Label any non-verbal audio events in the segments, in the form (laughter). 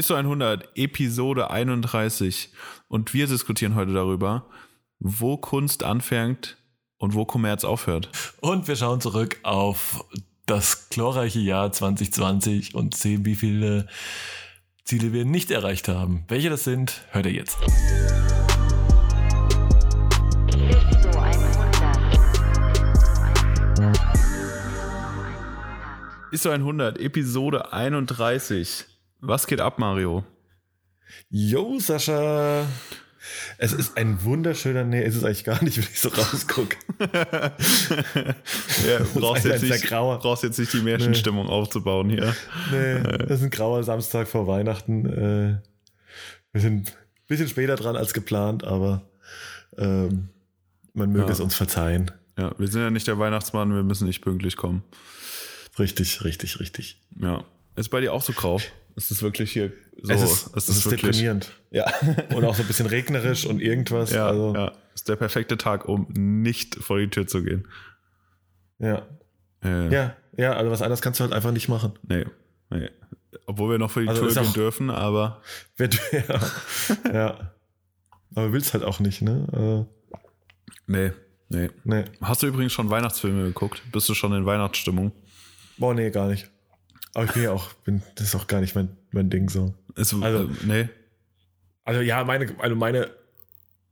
ISO 100, Episode 31. Und wir diskutieren heute darüber, wo Kunst anfängt und wo Kommerz aufhört. Und wir schauen zurück auf das glorreiche Jahr 2020 und sehen, wie viele Ziele wir nicht erreicht haben. Welche das sind, hört ihr jetzt. ISO 100, Episode 31. Was geht ab, Mario? Yo, Sascha. Es ist ein wunderschöner, nee, ist es eigentlich gar nicht, (laughs) wenn ich so rausgucke. (laughs) ja, brauchst, jetzt nicht, brauchst jetzt nicht die Märchenstimmung nee. aufzubauen hier. Nee, (laughs) das ist ein grauer Samstag vor Weihnachten. Äh, wir sind ein bisschen später dran als geplant, aber ähm, man möge ja. es uns verzeihen. Ja, wir sind ja nicht der Weihnachtsmann, wir müssen nicht pünktlich kommen. Richtig, richtig, richtig. Ja. Ist bei dir auch so grau? Ist es wirklich hier so? Es ist, es ist, ist deprimierend. Ja. (laughs) und auch so ein bisschen regnerisch und irgendwas. Ja, also. ja. Ist der perfekte Tag, um nicht vor die Tür zu gehen. Ja. Äh. Ja, ja, also was anderes kannst du halt einfach nicht machen. Nee. nee. Obwohl wir noch vor die also Tür gehen dürfen, aber. (laughs) ja. ja. Aber willst halt auch nicht, ne? Also. Nee, nee. Nee. Hast du übrigens schon Weihnachtsfilme geguckt? Bist du schon in Weihnachtsstimmung? Boah, nee, gar nicht. Aber ich bin ja auch, bin, das ist auch gar nicht mein, mein Ding so. Ist, also, äh, nee. Also ja, meine, also meine,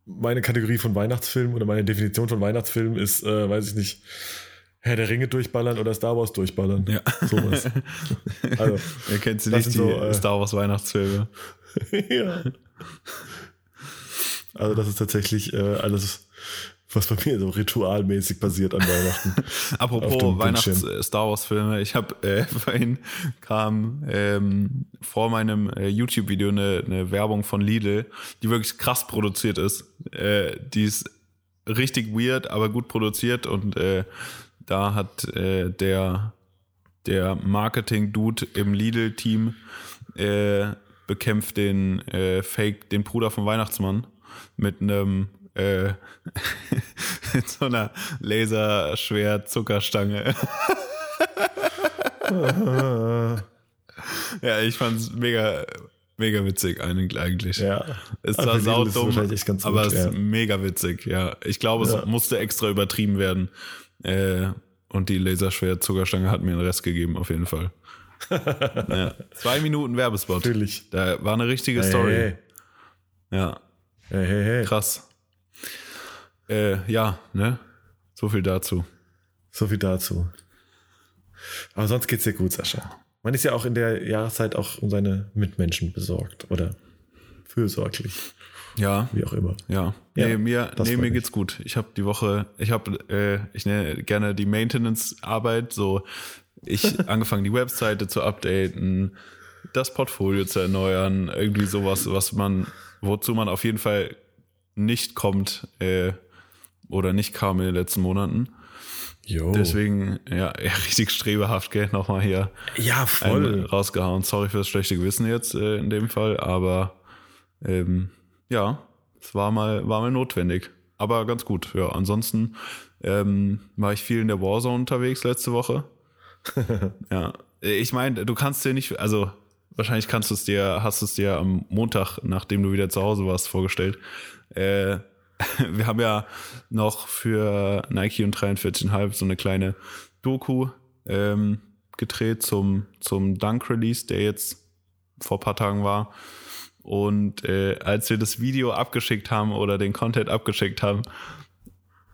meine Kategorie von Weihnachtsfilm oder meine Definition von Weihnachtsfilm ist, äh, weiß ich nicht, Herr der Ringe durchballern oder Star Wars durchballern. Ja. Sowas. (laughs) Also, ja, kennst du nicht die so, äh, Star Wars Weihnachtsfilme? (laughs) ja. Also das ist tatsächlich äh, alles was bei mir so ritualmäßig passiert an Weihnachten. (laughs) Apropos Weihnachts-Star Wars-Filme, ich habe äh, (laughs) vorhin kam ähm, vor meinem äh, YouTube-Video eine, eine Werbung von Lidl, die wirklich krass produziert ist. Äh, die ist richtig weird, aber gut produziert und äh, da hat äh, der der Marketing-Dude im Lidl-Team äh, bekämpft den äh, Fake, den Bruder vom Weihnachtsmann mit einem äh, (laughs) mit so einer Laserschwert-Zuckerstange. (laughs) ja, ich fand's mega, mega witzig eigentlich. Ja. Es war saudumm, aber es ist mega witzig, ja. Ich glaube, es ja. musste extra übertrieben werden. Äh, und die Laserschwert-Zuckerstange hat mir den Rest gegeben, auf jeden Fall. (laughs) ja. Zwei Minuten Werbespot. Natürlich. Da war eine richtige hey, Story. Hey. Ja. Hey, hey. Krass. Äh, ja, ne? So viel dazu. So viel dazu. Aber sonst geht's dir gut, Sascha. Man ist ja auch in der Jahreszeit auch um seine Mitmenschen besorgt oder fürsorglich. Ja. Wie auch immer. Ja. ja nee, mir, nee, mir geht's gut. Ich habe die Woche, ich habe, äh, ich nenne gerne die Maintenance-Arbeit, so ich (laughs) angefangen, die Webseite zu updaten, das Portfolio zu erneuern, irgendwie sowas, was man, wozu man auf jeden Fall nicht kommt, äh, oder nicht kam in den letzten Monaten. Jo. Deswegen, ja, (laughs) ja, richtig strebehaft, gell, nochmal hier. Ja, voll. Rausgehauen. Sorry für das schlechte Gewissen jetzt äh, in dem Fall, aber ähm, ja, es war mal, war mal notwendig. Aber ganz gut, ja. Ansonsten ähm, war ich viel in der Warzone unterwegs letzte Woche. (laughs) ja, ich meine, du kannst dir nicht, also wahrscheinlich kannst du es dir, hast du es dir am Montag, nachdem du wieder zu Hause warst, vorgestellt. Äh, (laughs) wir haben ja noch für Nike und 43,5 so eine kleine Doku ähm, gedreht zum, zum Dunk-Release, der jetzt vor paar Tagen war. Und äh, als wir das Video abgeschickt haben oder den Content abgeschickt haben,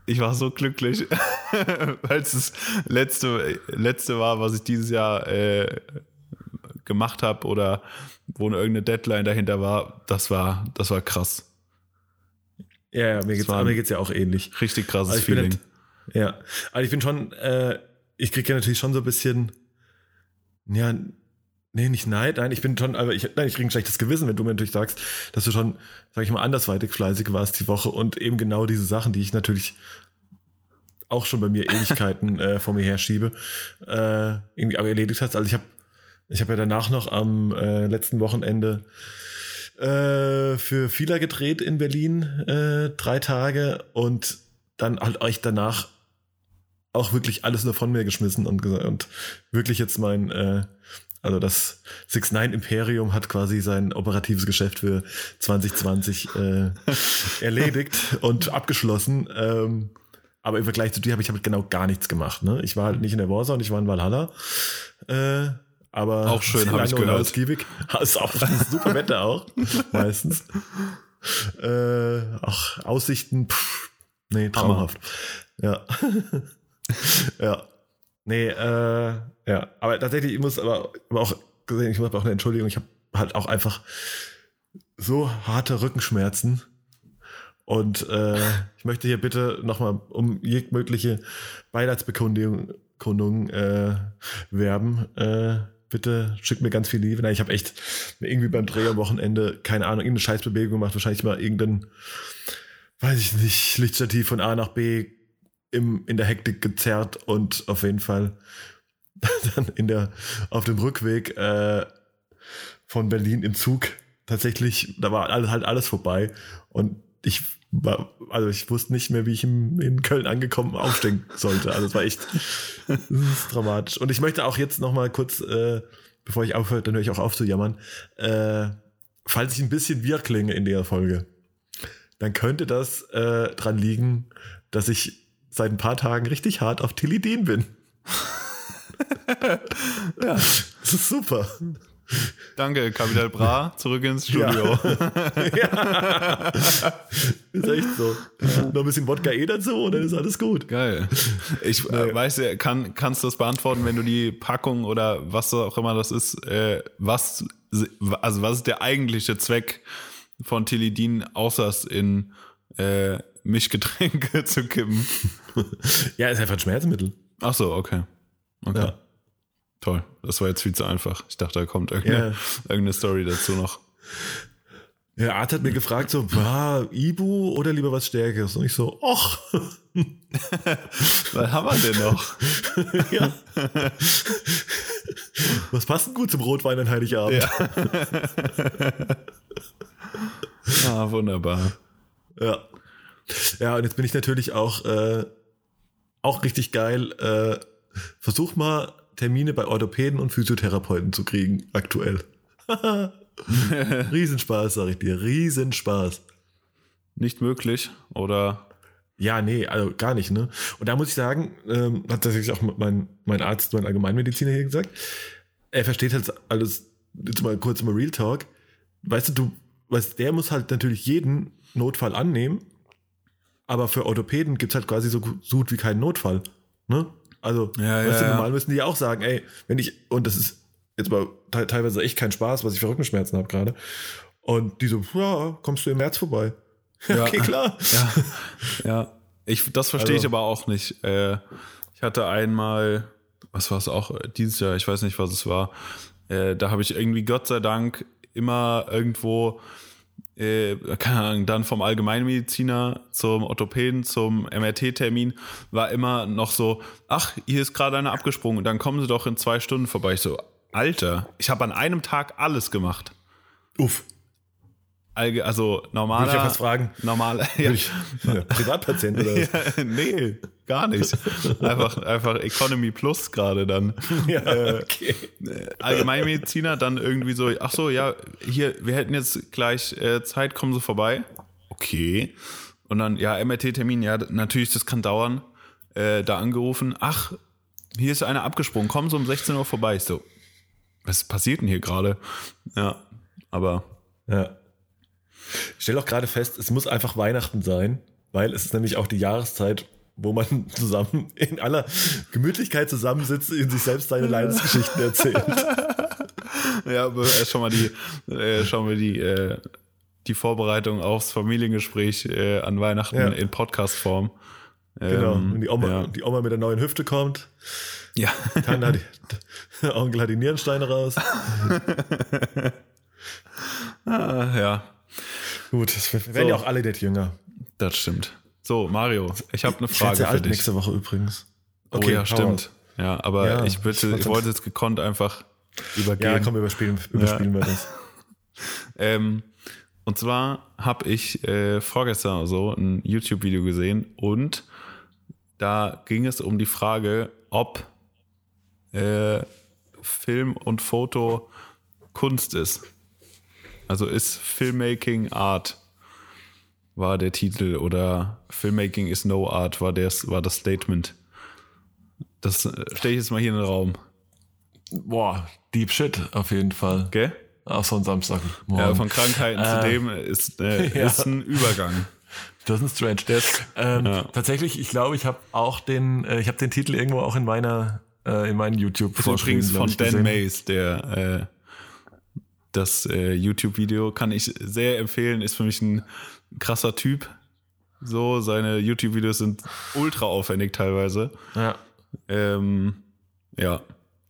ich war so glücklich, (laughs) weil es das letzte, letzte war, was ich dieses Jahr äh, gemacht habe oder wo irgendeine Deadline dahinter war. Das war, das war krass. Ja, ja mir, geht's, mir geht's ja auch ähnlich. Richtig krasses also Feeling. Halt, ja, also ich bin schon, äh, ich kriege ja natürlich schon so ein bisschen, ja, nee, nicht Neid, nein, ich bin schon, aber ich, nein, ich kriege ein schlechtes Gewissen, wenn du mir natürlich sagst, dass du schon, sag ich mal, andersweitig fleißig warst die Woche und eben genau diese Sachen, die ich natürlich auch schon bei mir Ewigkeiten (laughs) äh, vor mir herschiebe, äh, irgendwie aber erledigt hast. Also ich habe ich hab ja danach noch am äh, letzten Wochenende äh, für Fila gedreht in Berlin, äh, drei Tage und dann halt euch danach auch wirklich alles nur von mir geschmissen und, und wirklich jetzt mein äh, Also das 6-9 Imperium hat quasi sein operatives Geschäft für 2020 äh, erledigt (laughs) und abgeschlossen. Ähm, aber im Vergleich zu dir habe ich halt genau gar nichts gemacht. Ne? Ich war halt nicht in der Warzone, ich war in Valhalla. Äh, aber auch (laughs) schön, habe ich gehört. Ausgiebig. (laughs) Ist auch super Wetter auch, (laughs) meistens. Äh, auch Aussichten, pff, nee, traumhaft. Hammer. Ja. ja. Nee, äh, ja. Aber tatsächlich, ich muss aber, aber auch gesehen, ich muss aber auch eine Entschuldigung, ich habe halt auch einfach so harte Rückenschmerzen. Und äh, ich möchte hier bitte nochmal um jegliche Beileidsbekundung äh, werben. Äh, bitte schickt mir ganz viel Liebe. Nein, ich habe echt irgendwie beim Dreh am Wochenende, keine Ahnung, irgendeine Scheißbewegung gemacht, wahrscheinlich mal irgendein, weiß ich nicht, Lichtstativ von A nach B im, in der Hektik gezerrt und auf jeden Fall (laughs) dann in der, auf dem Rückweg äh, von Berlin im Zug tatsächlich, da war alles, halt alles vorbei und ich also ich wusste nicht mehr, wie ich in, in Köln angekommen aufstehen sollte. Also es war echt dramatisch. Und ich möchte auch jetzt noch mal kurz, äh, bevor ich aufhöre, dann höre ich auch auf zu jammern, äh, falls ich ein bisschen wir klinge in der Folge, dann könnte das äh, dran liegen, dass ich seit ein paar Tagen richtig hart auf Tilidin bin. (laughs) ja, das ist super. Danke, Capital Bra, zurück ins Studio. Ja. (laughs) ja. Ist echt so. Noch ein bisschen Wodka E dazu und dann ist alles gut. Geil. Ich äh, weiß, kann, kannst du das beantworten, wenn du die Packung oder was auch immer das ist, äh, was, also was ist der eigentliche Zweck von Tilidin, außer es in äh, Mischgetränke (laughs) zu kippen? ja, ist einfach ein Schmerzmittel. Ach so, okay. Okay. Ja. Toll. Das war jetzt viel zu einfach. Ich dachte, da kommt irgendeine, yeah. irgendeine Story dazu noch. Der Arzt hat mir gefragt, so, war Ibu oder lieber was Stärkeres? Und ich so, och. was haben wir denn noch? (laughs) ja. Was passt denn gut zum Rotwein an Heiligabend? Ja. (laughs) ah, wunderbar. Ja. Ja, und jetzt bin ich natürlich auch, äh, auch richtig geil. Äh, versuch mal Termine bei Orthopäden und Physiotherapeuten zu kriegen, aktuell. (laughs) Riesenspaß, sag ich dir. Riesenspaß. Nicht möglich, oder? Ja, nee, also gar nicht, ne? Und da muss ich sagen, ähm, hat tatsächlich auch mein, mein Arzt, mein Allgemeinmediziner hier gesagt, er versteht halt alles, jetzt mal kurz mal Real Talk. Weißt du, du, weißt, der muss halt natürlich jeden Notfall annehmen, aber für Orthopäden gibt es halt quasi so gut wie keinen Notfall. Ne? Also, ja, weißt ja, du, normal müssen die auch sagen, ey, wenn ich, und das ist jetzt mal teilweise echt kein Spaß, was ich für Rückenschmerzen habe gerade. Und die so, ja, kommst du im März vorbei? (laughs) Ja, okay, klar. Ja, ja. Ich, das verstehe also. ich aber auch nicht. Äh, ich hatte einmal, was war es auch, dieses Jahr, ich weiß nicht, was es war, äh, da habe ich irgendwie Gott sei Dank immer irgendwo äh, keine Ahnung, dann vom Allgemeinmediziner zum Orthopäden, zum MRT-Termin, war immer noch so, ach, hier ist gerade einer abgesprungen, dann kommen Sie doch in zwei Stunden vorbei. Ich so, Alter, ich habe an einem Tag alles gemacht. Uff. Also normaler. Würde ich ja fast fragen. Normaler. (laughs) Ja. ja, Privatpatient oder (laughs) was? Ja, nee, gar nicht. (laughs) Einfach, einfach Economy Plus gerade dann. (laughs) Ja, äh, okay. Allgemeinmediziner dann irgendwie so, ach so, ja, hier, wir hätten jetzt gleich äh, Zeit, kommen Sie vorbei. Okay. Und dann, ja, MRT-Termin, ja, natürlich, das kann dauern. Äh, da angerufen, ach, hier ist einer abgesprungen, kommen Sie um 16 Uhr vorbei. Ich so, was passiert denn hier gerade? Ja, aber. Ja. Ich stelle auch gerade fest, es muss einfach Weihnachten sein, weil es ist nämlich auch die Jahreszeit, wo man zusammen in aller Gemütlichkeit zusammensitzt und sich selbst seine Leidensgeschichten erzählt. (laughs) ja, aber schon mal die, äh, schauen wir die, äh, die Vorbereitung aufs Familiengespräch äh, an Weihnachten ja. in Podcast-Form. Genau, ähm, wenn die Oma, ja. die Oma mit der neuen Hüfte kommt. Ja. Tante hat die, (laughs) Onkel hat die Nierensteine raus. (laughs) ah, ja. Gut, das werden so. ja auch alle nicht jünger. Das stimmt. So, Mario, ich habe eine Frage ich für dich. nächste Woche übrigens. Oh okay, oh, ja, stimmt. Ja, aber ja, ich, bitte, ich wollte jetzt gekonnt einfach übergehen. Ja, komm, überspielen, überspielen ja. wir das. (laughs) ähm, und zwar habe ich äh, vorgestern so ein YouTube-Video gesehen und da ging es um die Frage, ob äh, Film und Foto Kunst ist. Also ist Filmmaking Art war der Titel oder Filmmaking is no art war, das, war das Statement. Das äh, stelle ich jetzt mal hier in den Raum. Boah, Deep Shit auf jeden Fall. Gell? Auch so ein Samstag. Ja, von Krankheiten äh, zu dem ist, äh, (laughs) ja. ist ein Übergang. Das ist ein Strange. Ähm, ja. Tatsächlich, ich glaube, ich habe auch den, äh, ich habe den Titel irgendwo auch in meiner, äh, in meinen youtube Übrigens von Dan Mays, der äh, das äh, YouTube-Video kann ich sehr empfehlen, ist für mich ein krasser Typ. So, seine YouTube-Videos sind ultra aufwendig teilweise. Ja. Ähm, ja,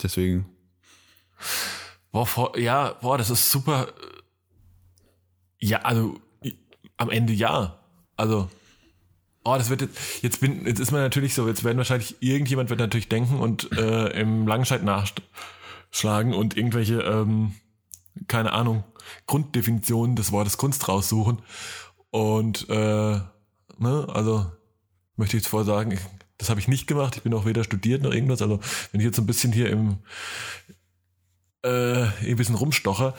deswegen. Boah, ja, boah, das ist super. Ja, also am Ende ja. Also, oh, das wird jetzt, jetzt bin, jetzt ist man natürlich so, jetzt werden wahrscheinlich, irgendjemand wird natürlich denken und äh, im Langenscheid nachschlagen und irgendwelche, ähm, keine Ahnung, Grunddefinitionen des Wortes Kunst raussuchen. Und, äh, ne, also, möchte ich jetzt vorher sagen, das habe ich nicht gemacht. Ich bin auch weder studiert noch irgendwas. Also, wenn ich jetzt so ein bisschen hier im, äh, ein bisschen rumstoche.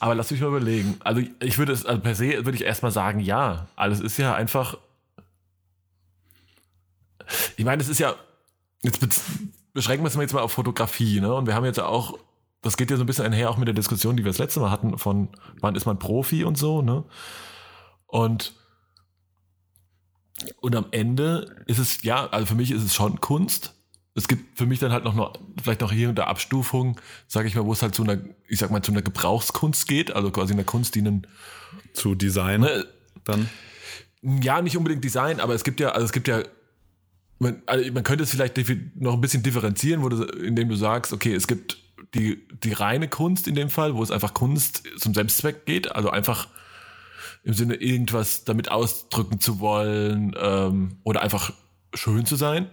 Aber lass mich mal überlegen. Also ich würde es, also per se würde ich erstmal sagen, ja. Alles ist ja einfach. Ich meine, es ist ja. Jetzt beschränken wir es mal jetzt mal auf Fotografie, ne? Und wir haben jetzt auch, das geht ja so ein bisschen einher auch mit der Diskussion, die wir das letzte Mal hatten, von wann ist man Profi und so, ne? Und und am Ende ist es, ja, also für mich ist es schon Kunst, es gibt für mich dann halt noch, noch vielleicht noch hier und da Abstufungen, sage ich mal, wo es halt zu einer, ich sag mal, zu einer Gebrauchskunst geht, also quasi einer Kunst, die einen zu Design ne, dann. Ja, nicht unbedingt Design, aber es gibt ja, also es gibt ja, man, also man könnte es vielleicht noch ein bisschen differenzieren, wo du, indem du sagst, okay, es gibt die, die reine Kunst in dem Fall, wo es einfach Kunst zum Selbstzweck geht, also einfach im Sinne irgendwas damit ausdrücken zu wollen ähm, oder einfach schön zu sein.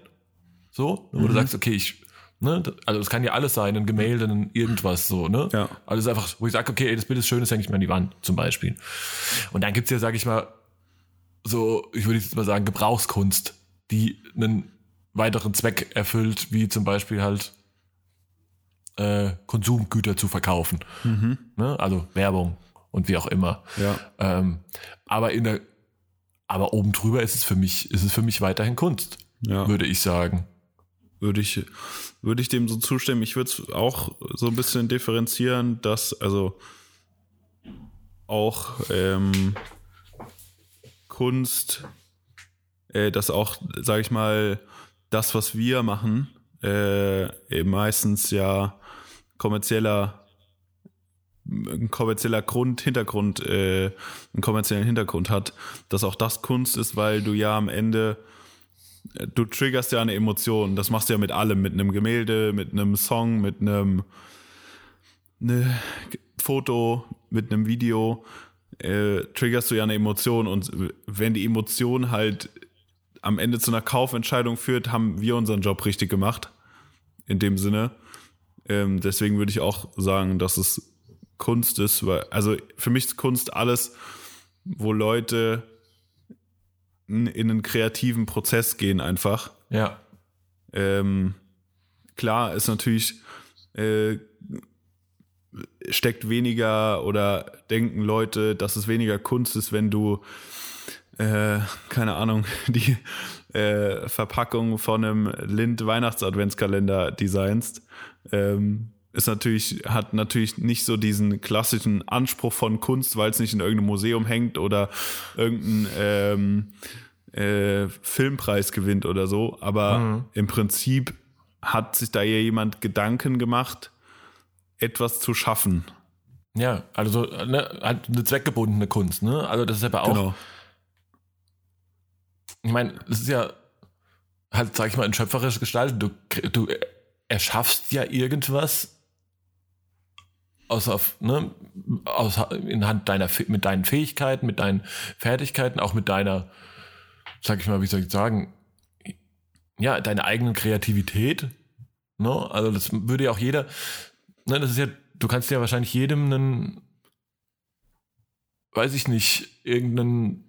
So, wo mhm. du sagst, okay, ich, ne, also es kann ja alles sein, ein Gemälde, ein irgendwas so, ne? Ja. Also einfach, wo ich sage, okay, ey, das Bild ist schön, das hänge ich mir an die Wand, zum Beispiel. Und dann gibt's ja, sag ich mal, so, ich würde jetzt mal sagen, Gebrauchskunst, die einen weiteren Zweck erfüllt, wie zum Beispiel halt äh, Konsumgüter zu verkaufen. Mhm. Ne? Also Werbung und wie auch immer. Ja. Ähm, aber in der, aber oben drüber ist es für mich, ist es für mich weiterhin Kunst, ja. würde ich sagen würde ich, würde ich dem so zustimmen. Ich würde es auch so ein bisschen differenzieren, dass also auch ähm, Kunst, äh, dass auch, sage ich mal, das, was wir machen, äh, meistens ja kommerzieller ein kommerzieller Grund, Hintergrund, äh, einen kommerziellen Hintergrund hat, dass auch das Kunst ist, weil du ja am Ende du triggerst ja eine Emotion. Das machst du ja mit allem, mit einem Gemälde, mit einem Song, mit einem ne, Foto, mit einem Video. Äh, triggerst du ja eine Emotion und wenn die Emotion halt am Ende zu einer Kaufentscheidung führt, haben wir unseren Job richtig gemacht. In dem Sinne. Ähm, deswegen würde ich auch sagen, dass es Kunst ist, weil, also für mich ist Kunst alles, wo Leute in einen kreativen Prozess gehen einfach. Ja. Ähm, klar ist natürlich, äh, steckt weniger oder denken Leute, dass es weniger Kunst ist, wenn du, äh, keine Ahnung, (laughs) die äh, Verpackung von einem Lind-Weihnachts-Adventskalender designst. Ähm, ist natürlich, hat natürlich nicht so diesen klassischen Anspruch von Kunst, weil es nicht in irgendeinem Museum hängt oder irgendein ähm, äh, Filmpreis gewinnt oder so. Aber mhm. im Prinzip hat sich da ja jemand Gedanken gemacht, etwas zu schaffen. Ja, also ne, halt eine zweckgebundene Kunst, ne? Also das ist aber auch. Genau. Ich meine, das ist ja halt, sag ich mal, in schöpferischer Gestalt. Du, du erschaffst ja irgendwas aus, auf, ne, aus, in Hand deiner, mit deinen Fähigkeiten, mit deinen Fertigkeiten, auch mit deiner, sag ich mal, wie soll ich sagen, ja, deiner eigenen Kreativität. Ne? Also das würde ja auch jeder, ne, das ist ja, du kannst ja wahrscheinlich jedem einen, weiß ich nicht, irgendeinen,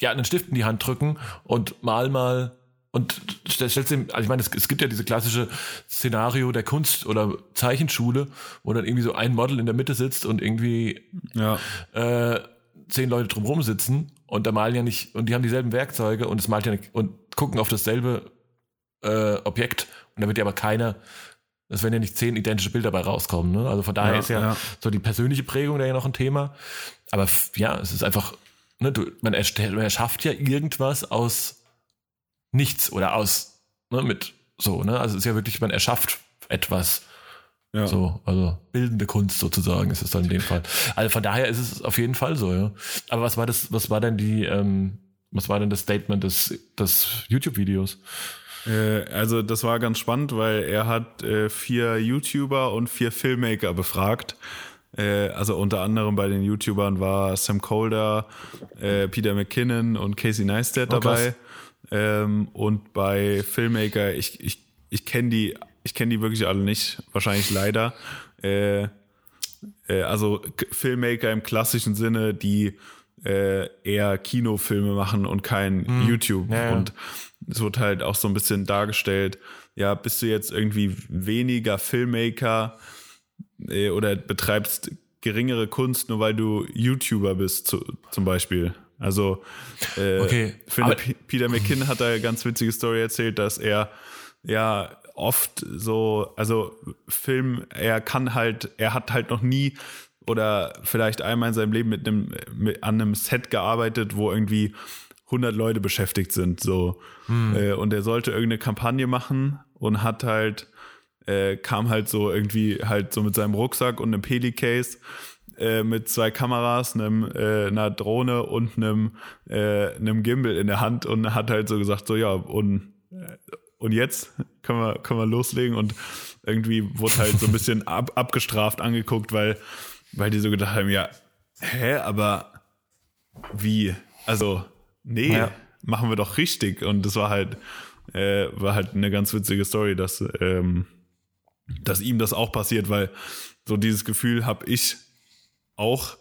ja, einen Stift in die Hand drücken und mal mal und stellst ihm, also ich meine, es, es, gibt ja diese klassische Szenario der Kunst- oder Zeichenschule, wo dann irgendwie so ein Model in der Mitte sitzt und irgendwie ja. äh, zehn Leute drumherum sitzen und da malen ja nicht, und die haben dieselben Werkzeuge und es malt ja nicht, und gucken auf dasselbe äh, Objekt und da wird ja aber keiner, es werden ja nicht zehn identische Bilder dabei rauskommen. Ne? Also von daher ja, ist ja, ja, so die persönliche Prägung da ja noch ein Thema. Aber ja, es ist einfach, ne, du, man, erstellt, man erschafft ja irgendwas aus nichts oder aus, ne, mit so, ne? Also es ist ja wirklich, man erschafft etwas. Ja. So, also bildende Kunst sozusagen ist es dann in dem Fall. Also von daher ist es auf jeden Fall so, ja. Aber was war das, was war denn die, ähm, was war denn das Statement des, des YouTube-Videos? Äh, also das war ganz spannend, weil er hat äh, vier YouTuber und vier Filmmaker befragt. Äh, also unter anderem bei den YouTubern war Sam Colder, äh, Peter McKinnon und Casey Neistat oh, dabei. Ähm, und bei Filmmaker, ich, ich, ich kenne die, ich kenne die wirklich alle nicht, wahrscheinlich leider. Äh, äh, also Filmmaker im klassischen Sinne, die äh, eher Kinofilme machen und kein hm. YouTube. Ja. Und es wird halt auch so ein bisschen dargestellt, ja, bist du jetzt irgendwie weniger Filmmaker äh, oder betreibst geringere Kunst, nur weil du YouTuber bist, zu, zum Beispiel. Also äh, okay, finde, Peter McKinn hat da eine ganz witzige Story erzählt, dass er ja oft so, also Film, er kann halt, er hat halt noch nie oder vielleicht einmal in seinem Leben mit einem mit, an einem Set gearbeitet, wo irgendwie 100 Leute beschäftigt sind, so. Hm. Äh, und er sollte irgendeine Kampagne machen und hat halt, äh, kam halt so irgendwie halt so mit seinem Rucksack und einem Peli-Case äh, mit zwei Kameras, einem, äh, einer Drohne und einem, äh, einem Gimbal in der Hand und hat halt so gesagt, so ja, und, äh, und jetzt können wir, können wir loslegen und irgendwie wurde halt so ein bisschen (laughs) ab, abgestraft angeguckt, weil, weil die so gedacht haben, ja, hä, aber wie? Also, nee, ja. machen wir doch richtig. Und das war halt, äh, war halt eine ganz witzige Story, dass, ähm, dass ihm das auch passiert, weil so dieses Gefühl habe ich auch,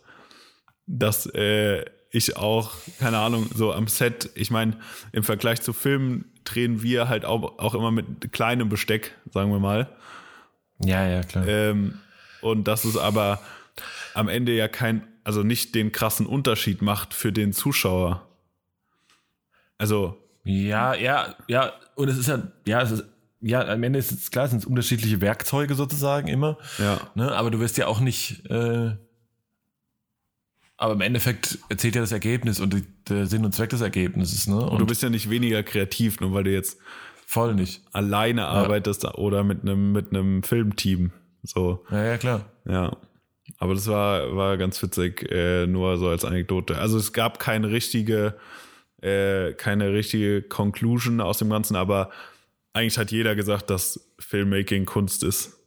dass äh, ich auch, keine Ahnung, so am Set, ich meine, im Vergleich zu Filmen drehen wir halt auch, auch immer mit kleinem Besteck, sagen wir mal. Ja, ja, klar. Ähm, und dass es aber am Ende ja kein, also nicht den krassen Unterschied macht für den Zuschauer. Also. Ja, ja, ja, und es ist ja, ja, es ist, ja, am Ende ist es klar, es sind unterschiedliche Werkzeuge sozusagen immer. Ja. Ne, aber du wirst ja auch nicht, äh, aber im Endeffekt erzählt ja das Ergebnis und die, der Sinn und Zweck des Ergebnisses. Ne? Und, und, du bist ja nicht weniger kreativ, nur weil du jetzt voll nicht alleine arbeitest ja. oder mit einem mit einem Filmteam. So. Ja, ja, klar. Ja. Aber das war, war ganz witzig, äh, nur so als Anekdote. Also es gab keine richtige, äh, keine richtige Conclusion aus dem Ganzen, aber eigentlich hat jeder gesagt, dass Filmmaking Kunst ist.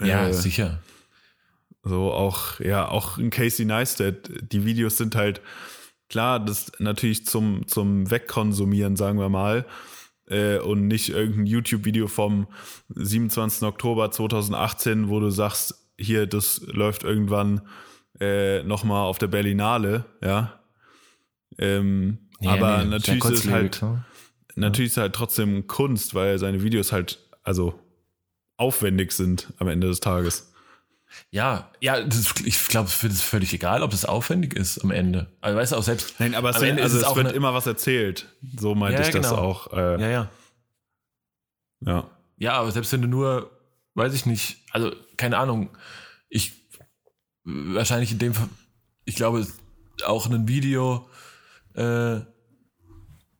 Ja, äh, sicher. So auch, ja, auch in Casey Neistat, die Videos sind halt, klar, das natürlich zum, zum Wegkonsumieren, sagen wir mal, äh, und nicht irgendein YouTube-Video vom 27. Oktober 2018, wo du sagst, hier, das läuft irgendwann äh, nochmal auf der Berlinale, ja. Ähm, ja aber nee, natürlich ist es halt, ne? natürlich ist halt trotzdem Kunst, weil seine Videos halt, also aufwendig sind am Ende des Tages. Ja, ja, das, ich glaube, es ist völlig egal, ob es aufwendig ist am Ende. Also weißt du auch selbst. Nein, aber es, am Ende also es, es wird immer was erzählt. So meinte ja, ich genau. das auch. Äh, ja, ja. Ja. Ja, aber selbst wenn du nur, weiß ich nicht, also keine Ahnung, ich wahrscheinlich in dem Fall, ich glaube, auch ein Video, äh,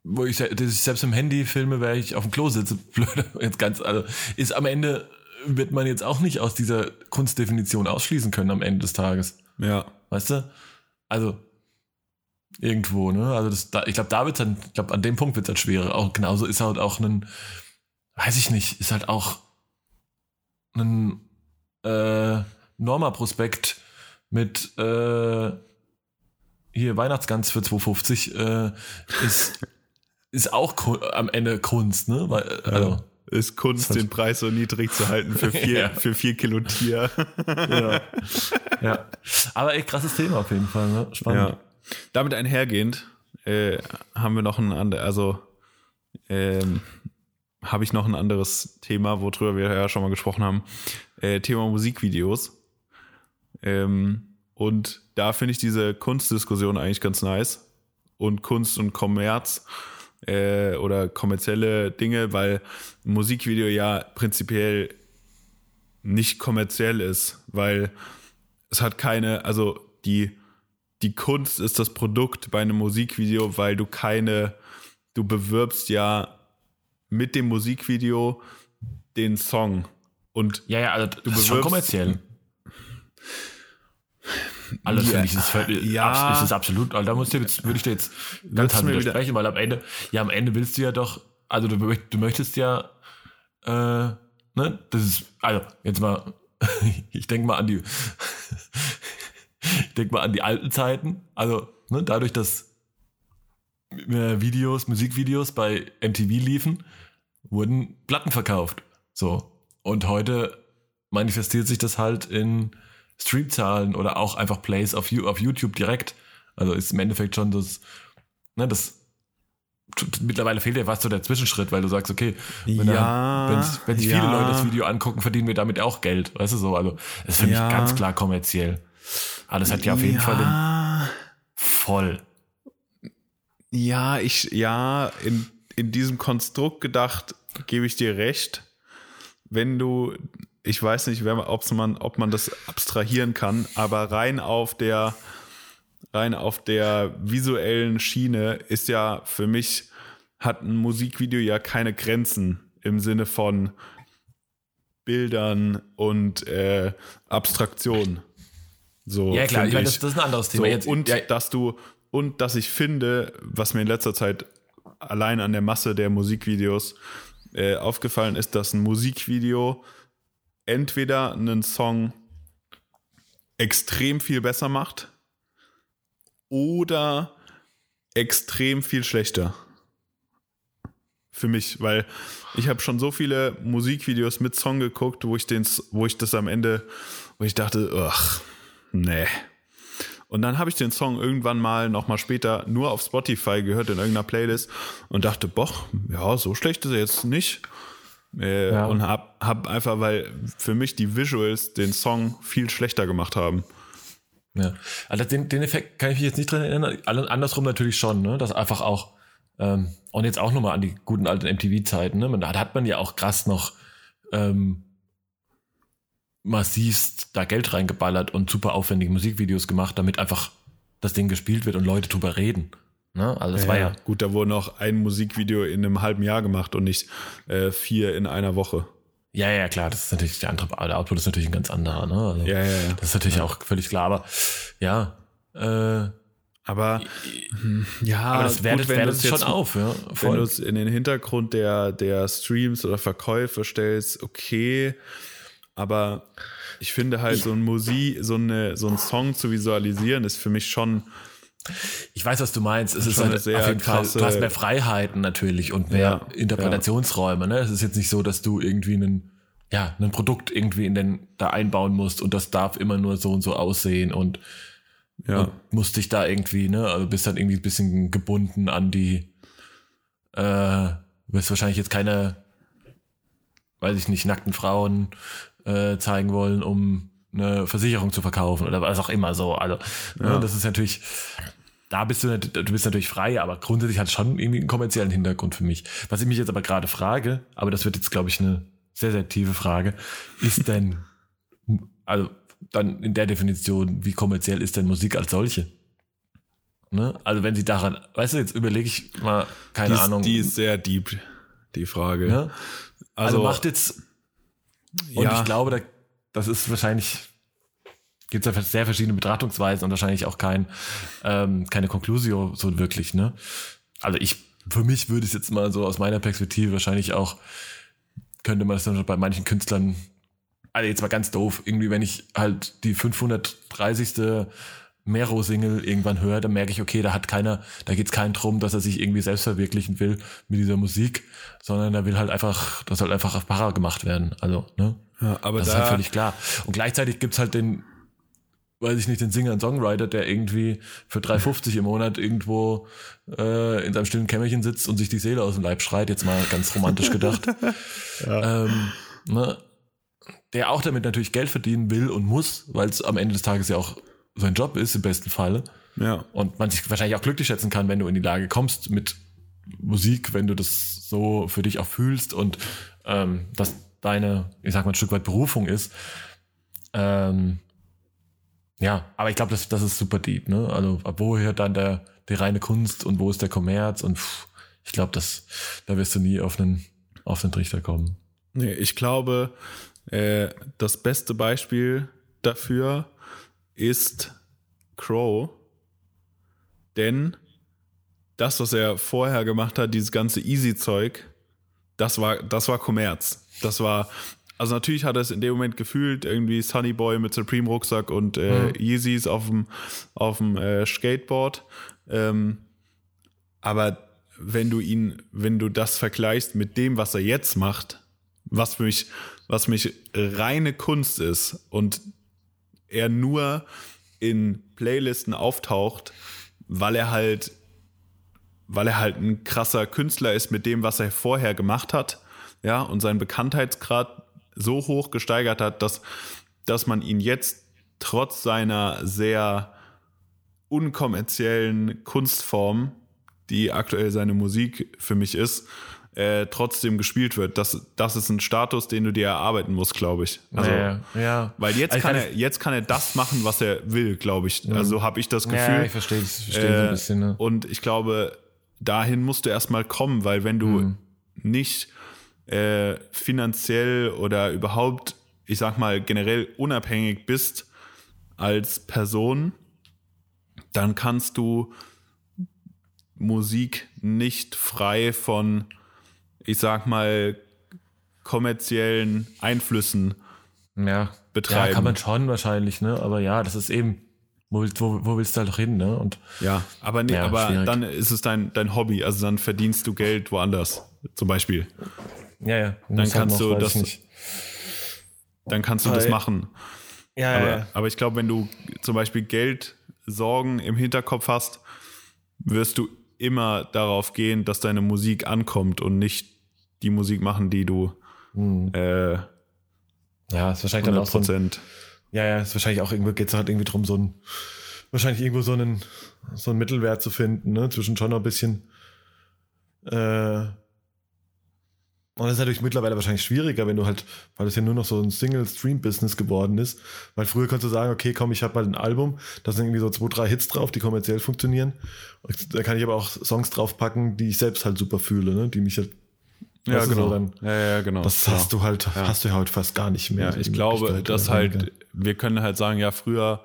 wo ich, das ich selbst im Handy filme, weil ich auf dem Klo sitze, (laughs) blöd, jetzt ganz, also ist am Ende wird man jetzt auch nicht aus dieser Kunstdefinition ausschließen können am Ende des Tages. Ja. Weißt du? Also, irgendwo, ne? Also, das, da, ich glaube, da wird dann, ich glaube, an dem Punkt wird es halt schwerer. Auch genauso ist halt auch ein, weiß ich nicht, ist halt auch ein äh, Norma-Prospekt mit äh, hier Weihnachtsgans für 250 äh, ist, ist auch am Ende Kunst, ne? Weil, also, ist Kunst, den Preis so niedrig zu halten für (laughs) vier, ja. für vier Kilo Tier. ja. ja. Aber echt krasses Thema auf jeden Fall. Ne? Spannend. Ja. Damit einhergehend äh, haben wir noch ein anderes, also ähm, habe ich noch ein anderes Thema, worüber wir ja schon mal gesprochen haben. Äh, Thema Musikvideos. Ähm, und da finde ich diese Kunstdiskussion eigentlich ganz nice. Und Kunst und Kommerz äh, oder kommerzielle Dinge, weil ein Musikvideo ja prinzipiell nicht kommerziell ist, weil es hat keine, also die, die Kunst ist das Produkt bei einem Musikvideo, weil du keine, du bewirbst ja mit dem Musikvideo den Song. Und ja, ja, also du ist schon kommerziell. Alles ja, finde ich, ist, völlig, ja, ist, ist absolut, also da musst du jetzt, würde ich dir jetzt ganz hart widersprechen, weil am Ende, ja, am Ende willst du ja doch, also du, du möchtest ja, äh, ne, das ist, also, jetzt mal, (laughs) ich denke mal an die, (laughs) ich denke mal an die alten Zeiten, also, ne, dadurch, dass äh, Videos, Musikvideos bei MTV liefen, wurden Platten verkauft, so. Und heute manifestiert sich das halt in, Streamzahlen oder auch einfach Plays auf, auf YouTube direkt. Also ist im Endeffekt schon das, ne, das mittlerweile fehlt ja fast so der Zwischenschritt, weil du sagst, okay, wenn, ja, da, wenn sich ja. viele Leute das Video angucken, verdienen wir damit auch Geld, weißt du so, also das ist für ja. mich ganz klar kommerziell. Aber das hat ja auf jeden. Fall den voll. Ja, ich, ja, in, in diesem Konstrukt gedacht, gebe ich dir recht. Wenn du ich weiß nicht, ob's man, ob man das abstrahieren kann, aber rein auf der, rein auf der visuellen Schiene ist ja für mich, hat ein Musikvideo ja keine Grenzen im Sinne von Bildern und äh, Abstraktion. So, ja, klar, ich meine, das, das, ist ein anderes Thema. So, Jetzt, und ja. dass du, und dass ich finde, was mir in letzter Zeit allein an der Masse der Musikvideos äh, aufgefallen ist, dass ein Musikvideo entweder einen Song extrem viel besser macht oder extrem viel schlechter. Für mich, weil ich habe schon so viele Musikvideos mit Song geguckt, wo ich den, wo ich das am Ende, wo ich dachte, ach, nee. Und dann habe ich den Song irgendwann mal nochmal später nur auf Spotify gehört in irgendeiner Playlist und dachte, boah, ja, so schlecht ist er jetzt nicht. Äh, ja. Und hab, hab einfach, weil für mich die Visuals den Song viel schlechter gemacht haben. Ja, also den, den Effekt kann ich mich jetzt nicht dran erinnern. Andersrum natürlich schon, ne? Das einfach auch, ähm, und jetzt auch nochmal an die guten alten MTV-Zeiten, ne? Da hat man ja auch krass noch ähm, massivst da Geld reingeballert und super aufwendige Musikvideos gemacht, damit einfach das Ding gespielt wird und Leute drüber reden. Ne? Also das ja, war ja. Gut, da wurde noch ein Musikvideo in einem halben Jahr gemacht und nicht äh, vier in einer Woche. Ja, ja, klar, das ist natürlich der andere, der Output ist natürlich ein ganz anderer, ne? Also, ja, ja, ja. Das ist natürlich ja. auch völlig klar, aber ja, äh, aber ja, aber das wertet, gut, wenn wertet schon auf, ja. Voll. Wenn du es in den Hintergrund der, der Streams oder Verkäufe stellst, okay. Aber ich finde halt, so ein Musik, so, eine, so ein Song zu visualisieren, ist für mich schon ich weiß, was du meinst. Es ist halt auf jeden Fall, du hast mehr Freiheiten natürlich und mehr ja, Interpretationsräume. Ne? Es ist jetzt nicht so, dass du irgendwie einen, ja, ein Produkt irgendwie in den da einbauen musst und das darf immer nur so und so aussehen und, ja. und musst dich da irgendwie, ne, also bist dann irgendwie ein bisschen gebunden an die, äh, wirst wahrscheinlich jetzt keine, weiß ich nicht, nackten Frauen äh, zeigen wollen, um eine Versicherung zu verkaufen oder was auch immer so. Also, ne, ja. ne, das ist natürlich, da bist du, du bist natürlich frei, aber grundsätzlich hat es schon irgendwie einen kommerziellen Hintergrund für mich. Was ich mich jetzt aber gerade frage, aber das wird jetzt, glaube ich, eine sehr, sehr tiefe Frage, ist (laughs) denn, also dann in der Definition, wie kommerziell ist denn Musik als solche? Ne? Also wenn sie daran, weißt du, jetzt überlege ich mal, keine die Ahnung. Die ist sehr deep, die Frage. Ne? Also, also macht jetzt, und ja. ich glaube, da das ist wahrscheinlich, gibt es ja sehr verschiedene Betrachtungsweisen und wahrscheinlich auch kein, ähm, keine Conclusio so wirklich, ne? Also ich, für mich würde es jetzt mal so aus meiner Perspektive wahrscheinlich auch, könnte man das dann bei manchen Künstlern, also jetzt mal ganz doof, irgendwie, wenn ich halt die 530. Mero-Single irgendwann höre, dann merke ich, okay, da hat keiner, da geht es keinen drum, dass er sich irgendwie selbst verwirklichen will mit dieser Musik, sondern da will halt einfach, das soll einfach auf Para gemacht werden. Also, ne? Ja, aber das da, ist halt völlig klar. Und gleichzeitig gibt's halt den, weiß ich nicht, den Singer und Songwriter, der irgendwie für 3,50 im Monat irgendwo äh, in seinem stillen Kämmerchen sitzt und sich die Seele aus dem Leib schreit, jetzt mal ganz romantisch gedacht. (laughs) ja. ähm, ne, der auch damit natürlich Geld verdienen will und muss, weil es am Ende des Tages ja auch sein Job ist, im besten Falle. Ja. Und man sich wahrscheinlich auch glücklich schätzen kann, wenn du in die Lage kommst mit Musik, wenn du das so für dich auch fühlst und ähm, dass deine, ich sag mal, ein Stück weit Berufung ist. Ähm, ja, aber ich glaube, das, das ist super deep, ne? Also, wo hört dann der, die reine Kunst und wo ist der Kommerz? Und pff, ich glaube, das, da wirst du nie auf einen, auf den Trichter kommen. Nee, ich glaube, äh, das beste Beispiel dafür ist Crow. Denn das, was er vorher gemacht hat, dieses ganze Easy-Zeug, das war, das war Kommerz. Das war, also natürlich hat er es in dem Moment gefühlt, irgendwie Sunny Boy mit Supreme Rucksack und äh, mhm. Yeezys auf dem, auf dem äh, Skateboard. Ähm, aber wenn du ihn, wenn du das vergleichst mit dem, was er jetzt macht, was für mich, was mich reine Kunst ist und er nur in Playlisten auftaucht, weil er halt, weil er halt ein krasser Künstler ist mit dem, was er vorher gemacht hat, ja, und seinen Bekanntheitsgrad so hoch gesteigert hat, dass, dass man ihn jetzt trotz seiner sehr unkommerziellen Kunstform, die aktuell seine Musik für mich ist, äh, trotzdem gespielt wird. Das, das ist ein Status, den du dir erarbeiten musst, glaube ich. Also, ja, ja. Weil jetzt also kann, er, jetzt kann er das machen, was er will, glaube ich. Ja. Also habe ich das Gefühl. Ja, ich verstehe es versteh äh, so ein bisschen. Ne? Und ich glaube, dahin musst du erstmal kommen, weil wenn du mhm. nicht äh, finanziell oder überhaupt, ich sag mal, generell unabhängig bist als Person, dann kannst du Musik nicht frei von, ich sag mal, kommerziellen Einflüssen ja. betreiben. Ja, kann man schon wahrscheinlich, ne? Aber ja, das ist eben, wo, wo, wo willst du halt doch hin, ne? Und ja, aber nee, ja, aber schwierig. dann ist es dein, dein Hobby, also dann verdienst du Geld woanders, zum Beispiel. Ja, ja. Dann halt kannst du das nicht. Dann kannst du das machen. Ja, aber, ja. aber ich glaube, wenn du zum Beispiel Geld, Sorgen im Hinterkopf hast, wirst du immer darauf gehen, dass deine Musik ankommt und nicht die Musik machen, die du hm. äh, ja, ist wahrscheinlich dann auch so ein, ja, ja, ist wahrscheinlich auch irgendwo geht es halt irgendwie drum, so ein wahrscheinlich irgendwo so einen so einen Mittelwert zu finden, ne, zwischen schon noch ein bisschen äh, und das ist natürlich mittlerweile wahrscheinlich schwieriger, wenn du halt, weil das ja nur noch so ein Single-Stream-Business geworden ist. Weil früher konntest du sagen, okay, komm, ich habe mal ein Album, da sind irgendwie so zwei, drei Hits drauf, die kommerziell funktionieren. Da kann ich aber auch Songs draufpacken, die ich selbst halt super fühle, ne? die mich halt ja, genau. So dann, ja, ja, genau. Das hast ja. du halt, ja. hast du heute fast gar nicht mehr. Ja, ich glaube, dass halt, wir können halt sagen, ja, früher,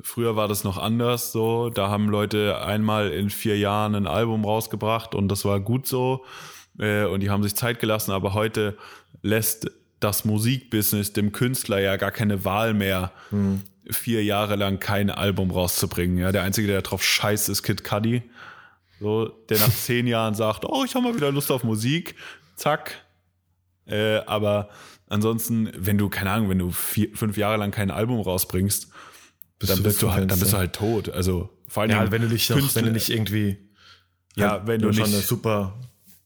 früher war das noch anders so. Da haben Leute einmal in vier Jahren ein Album rausgebracht und das war gut so äh, und die haben sich Zeit gelassen, aber heute lässt das Musikbusiness dem Künstler ja gar keine Wahl mehr, mhm. vier Jahre lang kein Album rauszubringen. Ja, der Einzige, der drauf scheißt, ist Kid Cudi. So, der nach (laughs) zehn Jahren sagt, oh, ich habe mal wieder Lust auf Musik. Zack. Äh, aber ansonsten, wenn du, keine Ahnung, wenn du vier, fünf Jahre lang kein Album rausbringst, bist dann, bist du halt, dann bist du halt tot. Also vor allem, ja, wenn du nicht, auch, wenn du nicht irgendwie, ja, halt wenn du nicht, super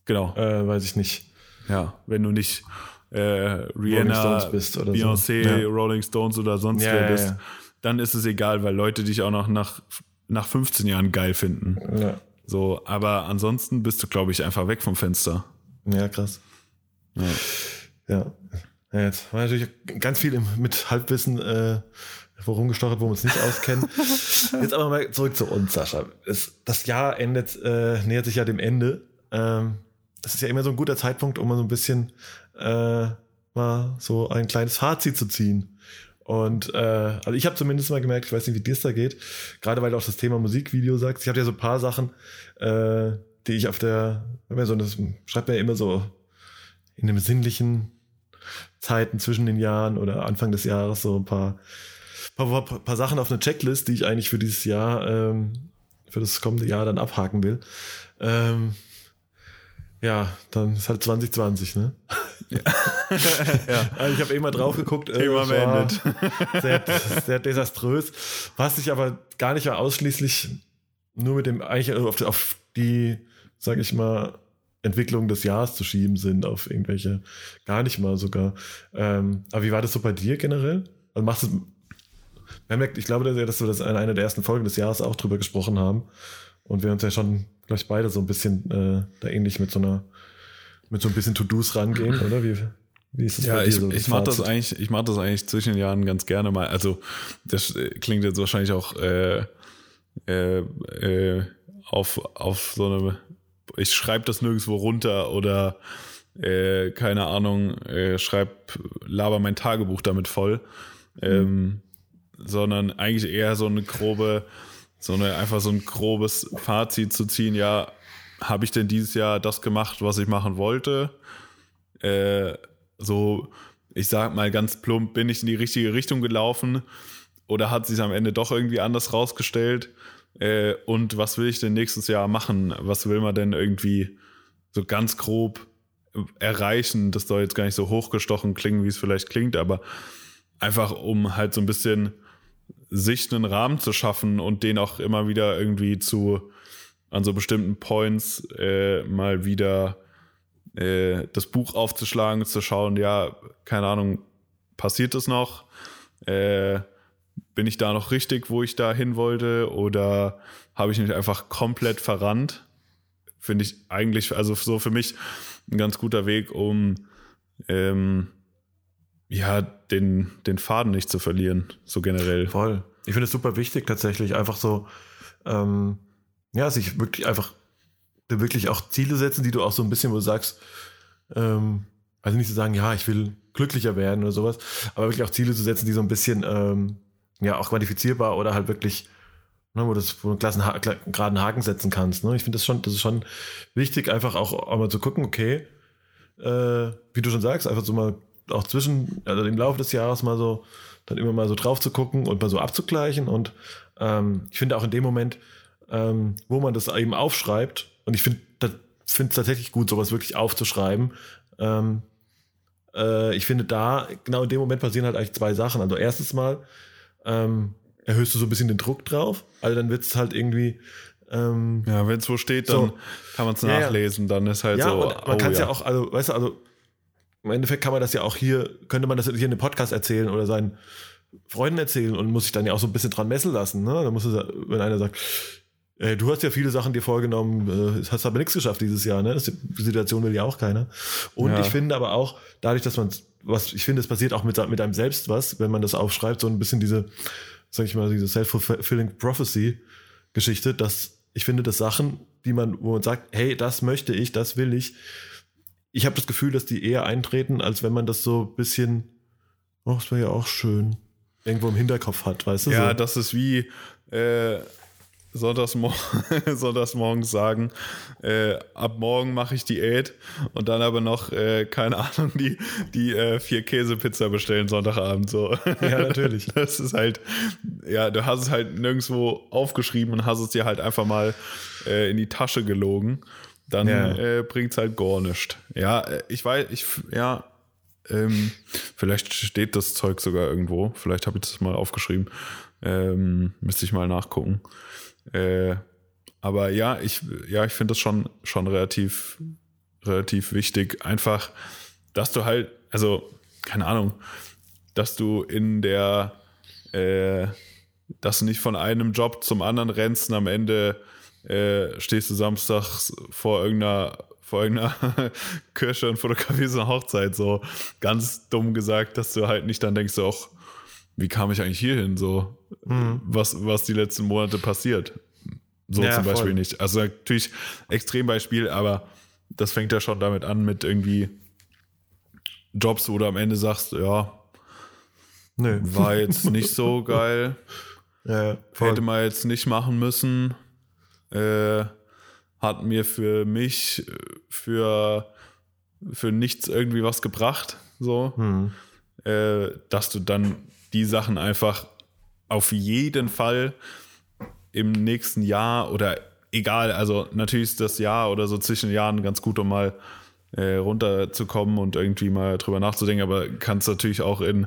Genau. Äh, weiß ich nicht. Ja, wenn du nicht äh, Rihanna, Beyoncé, so. ja. Rolling Stones oder sonst ja, wer bist, ja, dann ist es egal, weil Leute dich auch noch nach, nach 15 Jahren geil finden. Ja. So, aber ansonsten bist du, glaube ich, einfach weg vom Fenster. Ja, krass. Ja. Ja. jetzt war natürlich ganz viel mit Halbwissen äh, rumgestochert, wo wir uns nicht auskennen. (laughs) jetzt aber mal zurück zu uns, Sascha. Es, das Jahr endet, äh, nähert sich ja dem Ende ähm, das ist ja immer so ein guter Zeitpunkt, um mal so ein bisschen äh, mal so ein kleines Fazit zu ziehen. Und äh, also ich habe zumindest mal gemerkt, ich weiß nicht, wie dir es da geht, gerade weil du auch das Thema Musikvideo sagst. Ich habe ja so ein paar Sachen, äh, die ich auf der, so, das schreibt mir ja immer so in den sinnlichen Zeiten zwischen den Jahren oder Anfang des Jahres so ein paar, paar, paar, paar Sachen auf eine Checklist, die ich eigentlich für dieses Jahr, ähm, für das kommende Jahr dann abhaken will. Ähm, ja, dann ist halt 2020, ne? (laughs) ja. also ich habe immer drauf geguckt. Äh, Thema beendet. (laughs) Sehr, sehr desaströs. Was ich aber gar nicht mehr ausschließlich nur mit dem, eigentlich auf, auf die, sag ich mal, Entwicklung des Jahres zu schieben sind, auf irgendwelche, gar nicht mal sogar. Ähm, aber wie war das so bei dir generell? Also machst du, ich glaube, dass wir das in einer der ersten Folgen des Jahres auch drüber gesprochen haben. Und wir uns ja schon, glaube ich, beide so ein bisschen äh, da ähnlich mit so einer, mit so ein bisschen To-Dos rangehen, (laughs) oder? Wie, wie ist das ja, ich, so, ich mache das eigentlich, ich mache das eigentlich zwischen den Jahren ganz gerne mal. Also das äh, klingt jetzt wahrscheinlich auch äh, äh, äh, auf, auf so eine, ich schreibe das nirgendwo runter oder äh, keine Ahnung, äh, schreib, laber mein Tagebuch damit voll. Ähm, mhm. sondern eigentlich eher so eine grobe, so eine, einfach so ein grobes Fazit zu ziehen, ja, habe ich denn dieses Jahr das gemacht, was ich machen wollte? Äh, so, ich sag mal ganz plump, bin ich in die richtige Richtung gelaufen oder hat sich am Ende doch irgendwie anders rausgestellt? Äh, und was will ich denn nächstes Jahr machen? Was will man denn irgendwie so ganz grob erreichen? Das soll jetzt gar nicht so hochgestochen klingen, wie es vielleicht klingt, aber einfach um halt so ein bisschen sich einen Rahmen zu schaffen und den auch immer wieder irgendwie zu an so bestimmten Points äh, mal wieder äh, das Buch aufzuschlagen, zu schauen, ja, keine Ahnung, passiert das noch? Äh, bin ich da noch richtig, wo ich da hin wollte? Oder habe ich mich einfach komplett verrannt? Finde ich eigentlich, also so für mich ein ganz guter Weg, um ähm, ja, den, den Faden nicht zu verlieren, so generell. Voll. Ich finde es super wichtig, tatsächlich einfach so, ähm, ja, sich wirklich einfach wirklich auch Ziele setzen, die du auch so ein bisschen, wo du sagst, ähm, also nicht zu sagen, ja, ich will glücklicher werden oder sowas, aber wirklich auch Ziele zu setzen, die so ein bisschen, ähm, ja, auch quantifizierbar oder halt wirklich, ne, wo, das, wo du einen geraden Haken setzen kannst. Ne? Ich finde das schon, das ist schon wichtig, einfach auch, auch mal zu gucken, okay, äh, wie du schon sagst, einfach so mal auch zwischen, also im Laufe des Jahres mal so, dann immer mal so drauf zu gucken und mal so abzugleichen. Und ähm, ich finde auch in dem Moment, ähm, wo man das eben aufschreibt, und ich finde es tatsächlich gut, sowas wirklich aufzuschreiben. Ähm, äh, ich finde da, genau in dem Moment passieren halt eigentlich zwei Sachen. Also erstens mal ähm, erhöhst du so ein bisschen den Druck drauf, also dann wird es halt irgendwie ähm, ja, wenn es wo steht, dann so, kann man es nachlesen, ja, dann ist halt ja, so. man oh, kann es ja. ja auch, also, weißt du, also im Endeffekt kann man das ja auch hier, könnte man das hier in einem Podcast erzählen oder seinen Freunden erzählen und muss sich dann ja auch so ein bisschen dran messen lassen. Ne? Da muss es, wenn einer sagt, äh, du hast ja viele Sachen dir vorgenommen, äh, hast aber nichts geschafft dieses Jahr, ne? Die Situation will ja auch keiner. Und ja. ich finde aber auch, dadurch, dass man, was ich finde, es passiert auch mit, mit einem selbst was, wenn man das aufschreibt, so ein bisschen diese, sag ich mal, diese self-fulfilling prophecy Geschichte, dass ich finde, dass Sachen, die man, wo man sagt, hey, das möchte ich, das will ich, ich habe das Gefühl, dass die eher eintreten, als wenn man das so ein bisschen, oh, das wäre ja auch schön, irgendwo im Hinterkopf hat, weißt du? Ja, so. das ist wie äh, sonntags, mor (laughs) sonntags morgens sagen, äh, ab morgen mache ich Diät und dann aber noch, äh, keine Ahnung, die, die äh, vier Käsepizza bestellen Sonntagabend. So. Ja, natürlich. (laughs) Das ist halt, ja, du hast es halt nirgendwo aufgeschrieben und hast es dir halt einfach mal äh, in die Tasche gelogen dann ja. äh, bringt es halt gar nichts. Ja, äh, ich weiß, ich, ja, ähm, vielleicht steht das Zeug sogar irgendwo. Vielleicht habe ich das mal aufgeschrieben. Ähm, müsste ich mal nachgucken. Äh, aber ja, ich, ja, ich finde das schon, schon relativ, relativ wichtig. Einfach, dass du halt, also, keine Ahnung, dass du in der, äh, dass du nicht von einem Job zum anderen rennst und am Ende äh, stehst du samstags vor irgendeiner vor irgendeiner (laughs) Kirche und fotografierst eine Hochzeit, so ganz dumm gesagt, dass du halt nicht dann denkst, auch, wie kam ich eigentlich hier hin, so, mhm. was, was die letzten Monate passiert. So ja, zum Beispiel voll. nicht. Also natürlich Extrembeispiel, aber das fängt ja schon damit an mit irgendwie Jobs, wo du am Ende sagst, ja, Nö. war jetzt nicht so (laughs) geil. Ja, Hätte man jetzt nicht machen müssen äh, hat mir für mich, für, für nichts irgendwie was gebracht, so, mhm. äh, dass du dann die Sachen einfach auf jeden Fall im nächsten Jahr oder egal, also natürlich ist das Jahr oder so zwischen Jahren ganz gut, um mal äh, runterzukommen und irgendwie mal drüber nachzudenken, aber kannst natürlich auch in,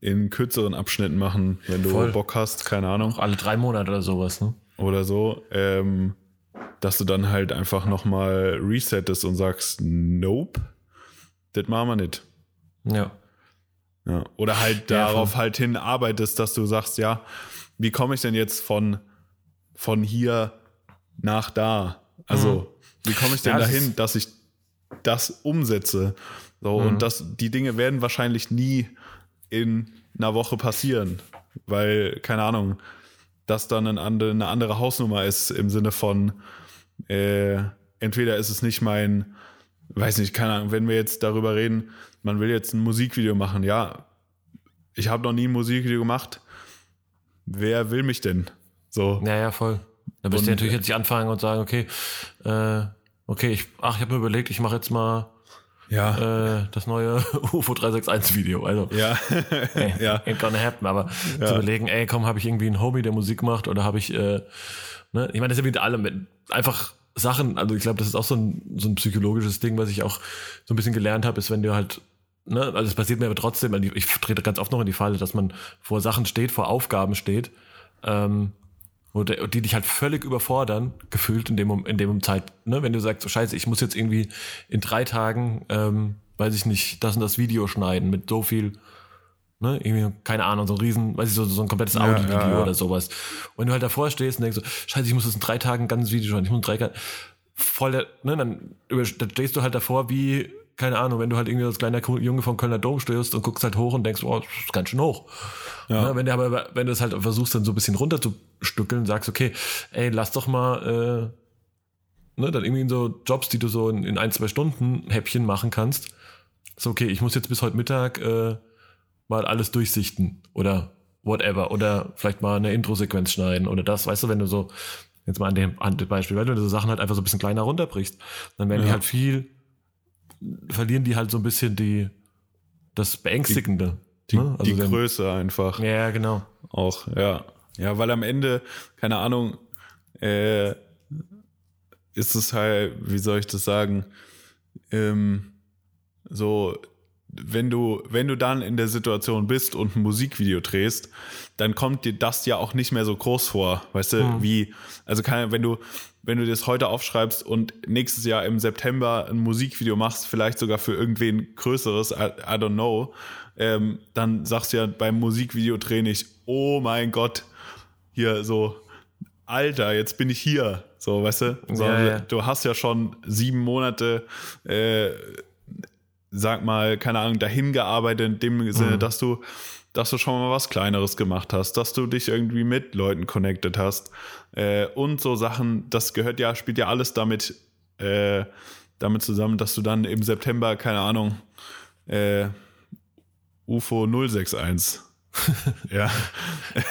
in kürzeren Abschnitten machen, wenn du Voll. Bock hast, keine Ahnung. Alle drei Monate oder sowas, ne? Oder so, ähm, dass du dann halt einfach nochmal resettest und sagst, nope, das machen wir nicht. Ja. Ja. Oder halt Ja, darauf halt hin arbeitest, dass du sagst, ja, wie komme ich denn jetzt von, von hier nach da? Also, wie komme ich denn Mhm. Das dahin, dass ich das umsetze? So, Mhm. und das, die Dinge werden wahrscheinlich nie in einer Woche passieren, weil, keine Ahnung, das dann eine andere, eine andere Hausnummer ist im Sinne von, äh, entweder ist es nicht mein, weiß nicht, keine Ahnung, wenn wir jetzt darüber reden, man will jetzt ein Musikvideo machen, ja, ich habe noch nie ein Musikvideo gemacht. Wer will mich denn? So, Ja, ja, voll. Da müsst Und- ihr natürlich jetzt nicht anfangen und sagen, okay, äh, okay, ich, ach, ich habe mir überlegt, ich mache jetzt mal ja, äh, das neue (laughs) UFO 361 Video. Also, ja, (laughs) ey, ja, ain't gonna happen. Aber zu überlegen, ey, komm, habe ich irgendwie einen Homie, der Musik macht oder habe ich, äh, ne, ich meine, das ist ja mit allem, mit einfach Sachen, also ich glaube, das ist auch so ein, so ein psychologisches Ding, was ich auch so ein bisschen gelernt habe, ist, wenn du halt, ne, also es passiert mir aber trotzdem, ich trete ganz oft noch in die Falle, dass man vor Sachen steht, vor Aufgaben steht, ähm, wo der, die dich halt völlig überfordern, gefühlt in dem, in dem Zeit, ne, wenn du sagst, so scheiße, ich muss jetzt irgendwie in drei Tagen, ähm, weiß ich nicht, das und das Video schneiden mit so viel, ne, irgendwie, keine Ahnung, so ein riesen, weiß ich, so, so ein komplettes Ja, Audiovideo ja, ja. oder sowas. Und wenn du halt davor stehst und denkst so, scheiße, ich muss das in drei Tagen ein ganzes Video schneiden, ich muss in drei Tagen, voll, der, ne, dann, dann stehst du halt davor wie, keine Ahnung, wenn du halt irgendwie als kleiner Junge vom Kölner Dom stehst und guckst halt hoch und denkst, oh, das ist ganz schön hoch. Ja. Ne, wenn du aber, wenn du es halt versuchst, dann so ein bisschen runterzustückeln, sagst, okay, ey, lass doch mal, äh, ne, dann irgendwie in so Jobs, die du so in, in ein, zwei Stunden Häppchen machen kannst. So, okay, ich muss jetzt bis heute Mittag äh, mal alles durchsichten oder whatever. Oder vielleicht mal eine Intro-Sequenz schneiden oder das, weißt du, wenn du so, jetzt mal an dem, an dem Beispiel, wenn du so Sachen halt einfach so ein bisschen kleiner runterbrichst, dann werden die Ja. halt viel, verlieren die halt so ein bisschen die, das Beängstigende. die, ne? die dann- Größe einfach. Ja, ja, genau. Auch, ja. Ja, weil am Ende, keine Ahnung, äh, ist es halt, wie soll ich das sagen, ähm, so, wenn du, wenn du dann in der Situation bist und ein Musikvideo drehst, dann kommt dir das ja auch nicht mehr so groß vor, weißt du, Mhm. wie, also keine, wenn du, wenn du das heute aufschreibst und nächstes Jahr im September ein Musikvideo machst, vielleicht sogar für irgendwen Größeres, I, I don't know, ähm, dann sagst du ja beim Musikvideo dreh nicht, oh mein Gott, hier so, Alter, jetzt bin ich hier. So, weißt du? So, Ja, ja. Du hast ja schon sieben Monate, äh, sag mal, keine Ahnung, dahin gearbeitet, in dem Sinne, Mhm. dass du, dass du schon mal was Kleineres gemacht hast, dass du dich irgendwie mit Leuten connected hast äh, und so Sachen, das gehört ja, spielt ja alles damit, äh, damit zusammen, dass du dann im September, keine Ahnung, äh, UFO 061 (laughs) ja,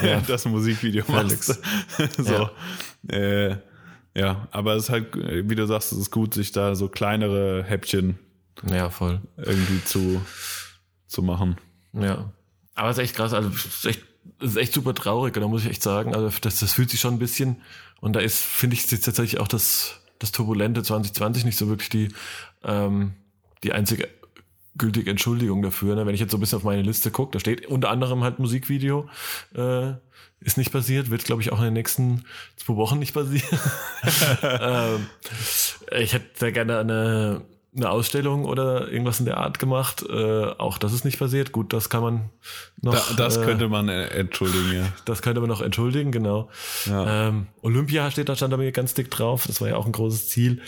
Ja. (laughs) das Musikvideo machst. (laughs) so. Äh, ja, aber es ist halt, wie du sagst, es ist gut, sich da so kleinere Häppchen Ja, voll. irgendwie zu, zu machen. Ja. Aber es ist echt krass, also es ist echt, es ist echt super traurig, da muss ich echt sagen. Also das, das fühlt sich schon ein bisschen, und da ist, finde ich, jetzt tatsächlich auch das, das turbulente 2020 nicht so wirklich die, ähm, die einzige gültige Entschuldigung dafür. Ne? Wenn ich jetzt so ein bisschen auf meine Liste gucke, da steht unter anderem halt Musikvideo, äh, ist nicht passiert, wird glaube ich auch in den nächsten zwei Wochen nicht passieren. (laughs) ähm, ich hätte sehr gerne eine, eine Ausstellung oder irgendwas in der Art gemacht. Äh, auch das ist nicht passiert. Gut, das kann man noch. Da, das äh, könnte man äh, entschuldigen, ja. das könnte man noch entschuldigen, genau. Ja. Ähm, Olympia steht da, stand da mir ganz dick drauf. Das war ja auch ein großes Ziel,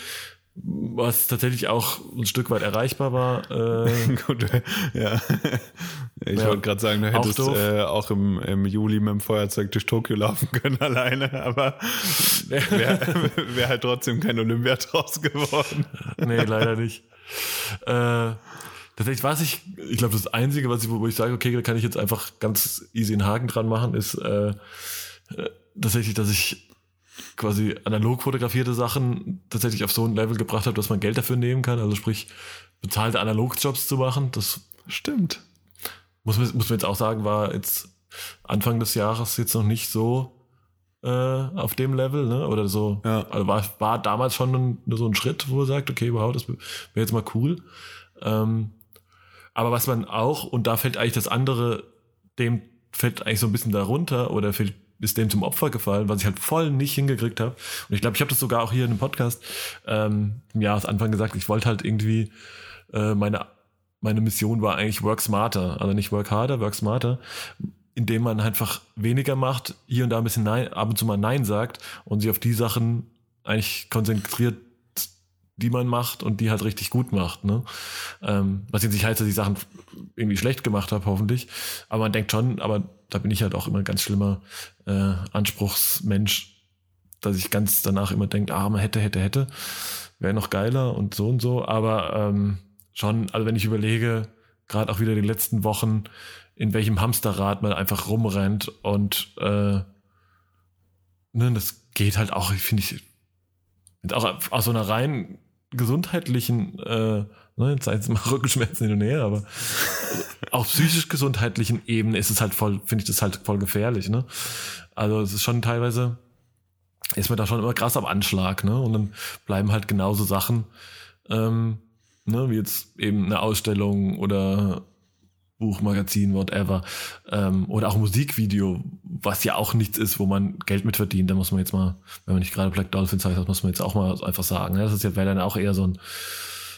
was tatsächlich auch ein Stück weit erreichbar war. Äh, (laughs) Gut, ja. Ich Ja. wollte gerade sagen, du Auch hättest doof. äh, auch im, im Juli mit dem Feuerzeug durch Tokio laufen können (laughs) alleine, aber wäre wär halt trotzdem kein Olympia draus geworden. (laughs) nee, leider nicht. Äh, tatsächlich was ich, ich glaube, das Einzige, was ich, wo ich sage, okay, da kann ich jetzt einfach ganz easy einen Haken dran machen, ist äh, äh, tatsächlich, dass ich quasi analog fotografierte Sachen tatsächlich auf so ein Level gebracht habe, dass man Geld dafür nehmen kann. Also sprich, bezahlte Analogjobs zu machen. Das Stimmt. muss man, muss man jetzt auch sagen, war jetzt Anfang des Jahres jetzt noch nicht so äh, auf dem Level, ne? Oder so. Ja. Also war, war damals schon ein, so ein Schritt, wo er sagt, okay, wow, das wäre jetzt mal cool. Ähm, aber was man auch, und da fällt eigentlich das andere, dem fällt eigentlich so ein bisschen darunter oder fällt, ist dem zum Opfer gefallen, was ich halt voll nicht hingekriegt habe. Und ich glaube, ich habe das sogar auch hier in einem Podcast ähm, im Jahresanfang gesagt, ich wollte halt irgendwie äh, meine meine Mission war eigentlich Work Smarter, also nicht Work Harder, Work Smarter, indem man einfach weniger macht, hier und da ein bisschen Nein, ab und zu mal Nein sagt und sich auf die Sachen eigentlich konzentriert, die man macht und die halt richtig gut macht. Ne? Ähm, was jetzt nicht heißt, dass ich Sachen irgendwie schlecht gemacht habe, hoffentlich. Aber man denkt schon, aber da bin ich halt auch immer ein ganz schlimmer äh, Anspruchsmensch, dass ich ganz danach immer denke, ah, man hätte, hätte, hätte, wäre noch geiler und so und so. Aber ähm, schon, also wenn ich überlege, gerade auch wieder die letzten Wochen, in welchem Hamsterrad man einfach rumrennt und äh, ne, das geht halt auch, finde ich, auch aus so einer rein gesundheitlichen, äh, ne, jetzt mal (laughs) Rückenschmerzen hin und her, aber auf psychisch gesundheitlichen Ebene ist es halt voll, finde ich das halt voll gefährlich, ne? Also es ist schon teilweise, ist man da schon immer krass am Anschlag, ne? Und dann bleiben halt genauso Sachen, ähm, ne, wie jetzt eben eine Ausstellung oder Buch, Magazin, whatever. Ähm, oder auch Musikvideo, was ja auch nichts ist, wo man Geld mit verdient. Da muss man jetzt mal, wenn man nicht gerade Black Dolphins heißt, das muss man jetzt auch mal einfach sagen. Ne? Das ist ja wäre dann auch eher so ein,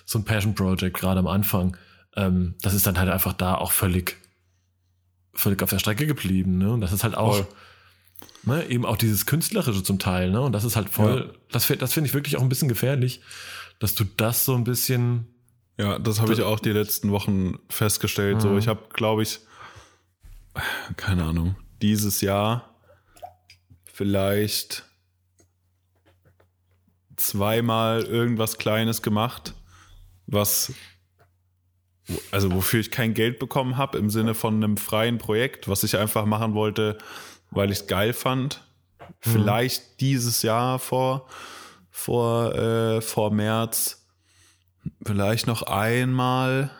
so ein Passion Project, gerade am Anfang. Ähm, das ist dann halt einfach da auch völlig, völlig auf der Strecke geblieben. Ne? Und das ist halt auch, ne, eben auch dieses Künstlerische zum Teil. Ne? Und das ist halt voll, ja. das, das finde ich wirklich auch ein bisschen gefährlich, dass du das so ein bisschen ja, das habe ich auch die letzten Wochen festgestellt. Mhm. So, ich habe, glaube ich, keine Ahnung, dieses Jahr vielleicht zweimal irgendwas Kleines gemacht, was also wofür ich kein Geld bekommen habe im Sinne von einem freien Projekt, was ich einfach machen wollte, weil ich es geil fand. Mhm. Vielleicht dieses Jahr vor vor äh, vor März Vielleicht noch einmal.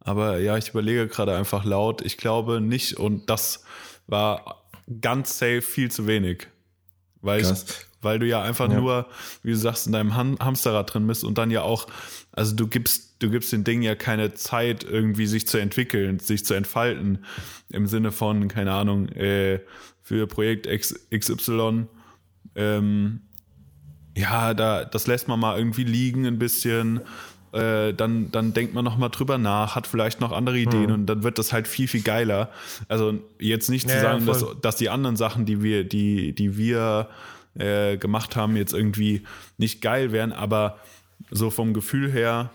Aber ja, ich überlege gerade einfach laut. Ich glaube nicht. Und das war ganz safe viel zu wenig. Weil, ich, weil du ja einfach ja. nur, wie du sagst, in deinem Ham Hamsterrad drin bist und dann ja auch, also du gibst, du gibst den Ding ja keine Zeit, irgendwie sich zu entwickeln, sich zu entfalten. Im Sinne von, keine Ahnung, äh, für Projekt X, XY ähm, ja, da, das lässt man mal irgendwie liegen ein bisschen. Äh, dann, dann denkt man noch mal drüber nach, hat vielleicht noch andere Ideen hm. und dann wird das halt viel, viel geiler. Also jetzt nicht ja, zu sagen, ja, dass, dass die anderen Sachen, die wir, die, die wir äh, gemacht haben, jetzt irgendwie nicht geil wären, aber so vom Gefühl her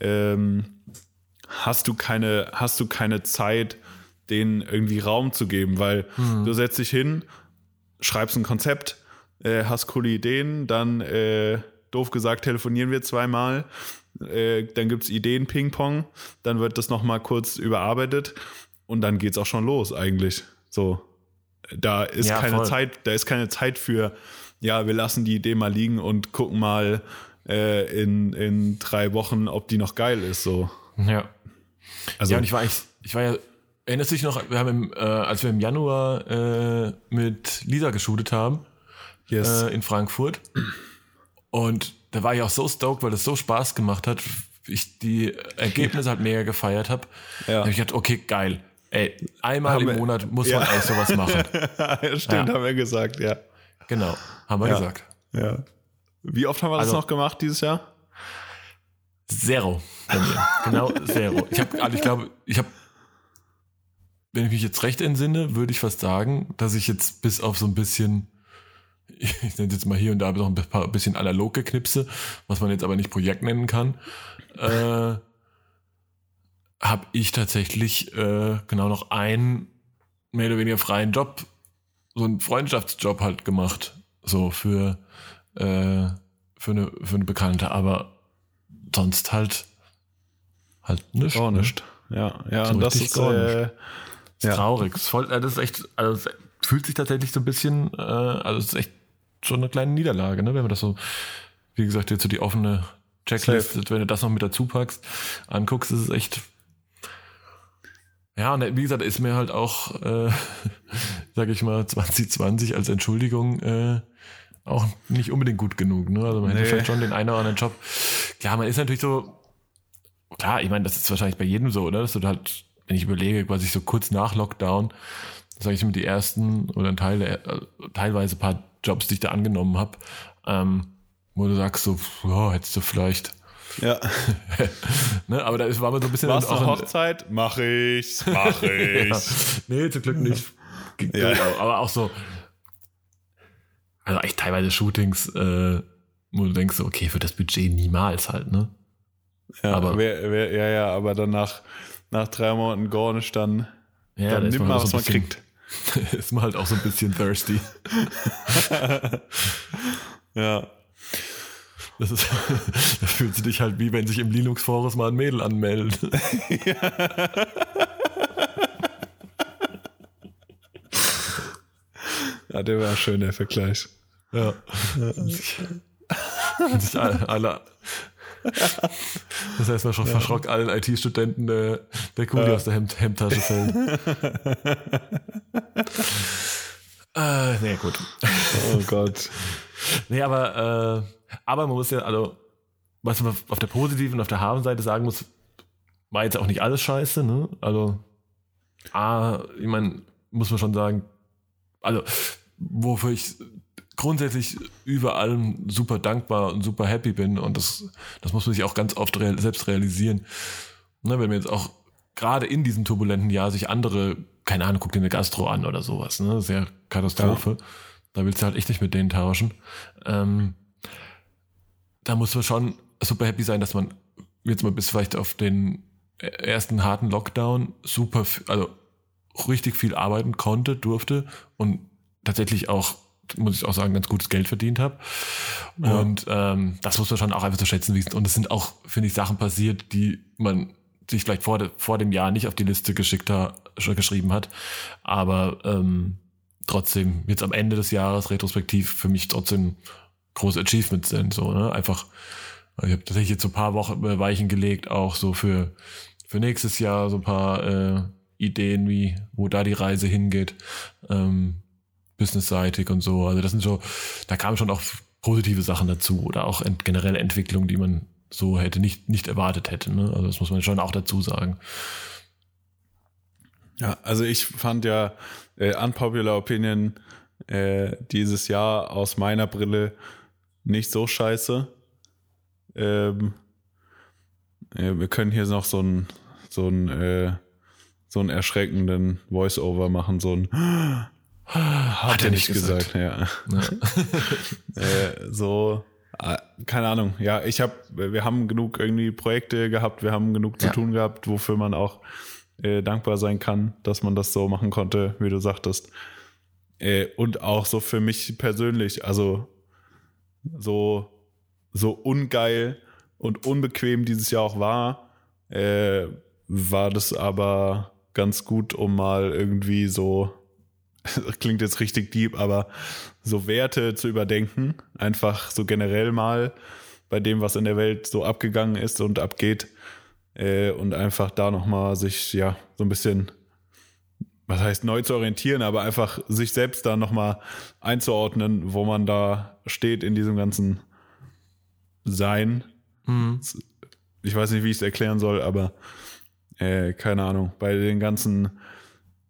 ähm, hast du keine, hast du keine Zeit, denen irgendwie Raum zu geben, weil hm. du setzt dich hin, schreibst ein Konzept, äh, hast coole Ideen, dann äh, doof gesagt telefonieren wir zweimal, äh, dann gibt es Ideen Ping-Pong, dann wird das nochmal kurz überarbeitet und dann geht es auch schon los eigentlich. So, da ist ja, keine voll. Zeit, da ist keine Zeit für, ja, wir lassen die Idee mal liegen und gucken mal äh, in, in drei Wochen, ob die noch geil ist. So. Ja. Also, ja, und ich war, ich, ich war ja Erinnerst du dich noch, wir haben im, äh, als wir im Januar äh, mit Lisa geshootet haben, yes. äh, in Frankfurt. Und da war ich auch so stoked, weil das so Spaß gemacht hat. Ich die Ergebnisse halt mega gefeiert habe. Ja. Da habe ich gedacht, okay, geil. Ey, einmal haben im wir, Monat muss ja. man eigentlich sowas machen. (laughs) Stimmt, ja. haben wir gesagt, ja. Genau, haben wir gesagt. Ja. Wie oft haben wir also, das noch gemacht dieses Jahr? Zero. (laughs) genau, zero. Ich habe, also ich glaube, ich habe, wenn ich mich jetzt recht entsinne, würde ich fast sagen, dass ich jetzt bis auf so ein bisschen (laughs) ich nenne jetzt mal hier und da noch ein paar bisschen analoge Knipse, was man jetzt aber nicht Projekt nennen kann, äh, habe ich tatsächlich äh, genau noch einen mehr oder weniger freien Job, so einen Freundschaftsjob halt gemacht, so für äh, für eine für eine Bekannte, aber sonst halt halt nichts. Auch ne? nicht. Ja, ja, so und das ist, äh, ist ja. traurig. Das ist, voll, das ist echt, also fühlt sich tatsächlich so ein bisschen, äh, also es ist echt schon eine kleine Niederlage, ne? wenn man das so, wie gesagt, jetzt so die offene Checklist, Safe. wenn du das noch mit dazu packst, anguckst, ist es echt. Ja, und wie gesagt, ist mir halt auch, äh, (laughs) sag ich mal, 2020 als Entschuldigung äh, auch nicht unbedingt gut genug. Ne? Also man hätte Nee. vielleicht schon den einen oder anderen Job. Klar, man ist natürlich so, klar, ich meine, das ist wahrscheinlich bei jedem so, oder? Dass du halt, wenn ich überlege, quasi so kurz nach Lockdown, sage ich mal, die ersten oder ein Teil der, äh, teilweise ein paar Jobs, die ich da angenommen habe, ähm, wo du sagst so, ja, hättest du vielleicht. Ja. (laughs) ne? Aber da ist, war man so ein bisschen Warst auch in- Hochzeit? Mach ich's, mach (laughs) ich's. Ja. Nee, zum Glück nicht. Ja. Aber auch so, also echt teilweise Shootings, äh, wo du denkst, so, okay, für das Budget niemals halt, ne? Ja, Aber- wer, wer, ja, ja, aber dann nach, nach drei Monaten Gornisch dann, Ja, dann da nimmt man, halt was man bisschen- kriegt. (laughs) ist man halt auch so ein bisschen thirsty. Ja. Das ist, (laughs) da fühlst du dich halt wie wenn sich im Linux-Forus mal ein Mädel anmeldet. (laughs) ja, der war schön, der Vergleich. Ja. sich (laughs) alle, alle das heißt, man schon verschrock allen IT-Studenten der, der Kuli Ja. aus der Hemd, Hemdtasche fällt. äh, nee, gut. Oh Gott. Nee, aber, äh, aber man muss ja, also, was man auf der positiven und auf der Habenseite sagen muss, war jetzt auch nicht alles scheiße, ne? Also, A, ich meine, muss man schon sagen, also, wofür ich grundsätzlich über allem super dankbar und super happy bin und das, das muss man sich auch ganz oft real, selbst realisieren. Ne, wenn wir jetzt auch gerade in diesem turbulenten Jahr sich andere, keine Ahnung, guck dir eine Gastro an oder sowas, ne? Das ist ja Katastrophe. Da willst du halt echt nicht mit denen tauschen. Ähm, da muss man schon super happy sein, dass man jetzt mal bis vielleicht auf den ersten harten Lockdown super, also richtig viel arbeiten konnte, durfte und tatsächlich auch, muss ich auch sagen, ganz gutes Geld verdient habe. Ja. Und ähm, das muss man schon auch einfach zu schätzen wissen. Und es sind auch, finde ich, Sachen passiert, die man sich vielleicht vor, de, vor dem Jahr nicht auf die Liste geschickt hat, schon geschrieben hat. Aber ähm, trotzdem jetzt am Ende des Jahres retrospektiv für mich trotzdem große Achievements sind. So, ne? Einfach, ich habe tatsächlich jetzt so ein paar Wochen äh, Weichen gelegt, auch so für, für nächstes Jahr so ein paar äh, Ideen, wie, wo da die Reise hingeht, ähm, businessseitig und so. Also das sind so, da kamen schon auch positive Sachen dazu oder auch ent generelle Entwicklungen, die man so hätte nicht, nicht erwartet hätte. Ne? Also das muss man schon auch dazu sagen. Ja, also ich fand ja äh, Unpopular Opinion äh, dieses Jahr aus meiner Brille nicht so scheiße. Ähm, äh, wir können hier noch so einen so einen, äh, so einen erschreckenden Voice-Over machen, so ein (gasps) hat, er nicht gesagt, ja. Ja. (laughs) äh, so, äh, keine Ahnung. Ja, ich habe, wir haben genug irgendwie Projekte gehabt, wir haben genug zu Ja. tun gehabt, wofür man auch äh, dankbar sein kann, dass man das so machen konnte, wie du sagtest. Äh, und auch so für mich persönlich, also so, so ungeil und unbequem dieses Jahr auch war, äh, war das aber ganz gut, um mal irgendwie so, (laughs) klingt jetzt richtig deep, aber so Werte zu überdenken, einfach so generell mal bei dem, was in der Welt so abgegangen ist und abgeht äh, und einfach da nochmal sich ja so ein bisschen, was heißt neu zu orientieren, aber einfach sich selbst da nochmal einzuordnen, wo man da steht in diesem ganzen Sein. Mhm. Ich weiß nicht, wie ich es erklären soll, aber äh, keine Ahnung, bei den ganzen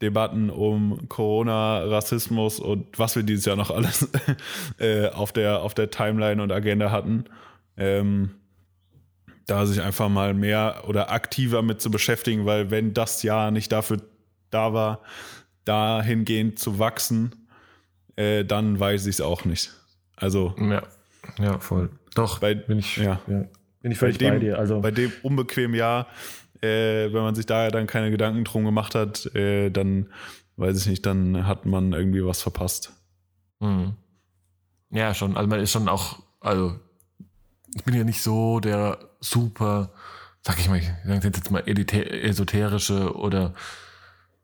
Debatten um Corona, Rassismus und was wir dieses Jahr noch alles (laughs) äh, auf, der, auf der Timeline und Agenda hatten, ähm, da sich einfach mal mehr oder aktiver mit zu beschäftigen, weil wenn das Jahr nicht dafür da war, dahingehend zu wachsen, äh, dann weiß ich es auch nicht. Also Ja, ja, voll. Doch, Bei- bin ich, ja. bin ich bei völlig dem, bei dir. Also, bei dem unbequemen Jahr, äh, wenn man sich da dann keine Gedanken drum gemacht hat, äh, dann weiß ich nicht, dann hat man irgendwie was verpasst. Mhm. Ja, schon. Also man ist schon auch, also ich bin ja nicht so der super, sag ich mal, ich sag jetzt mal esoterische oder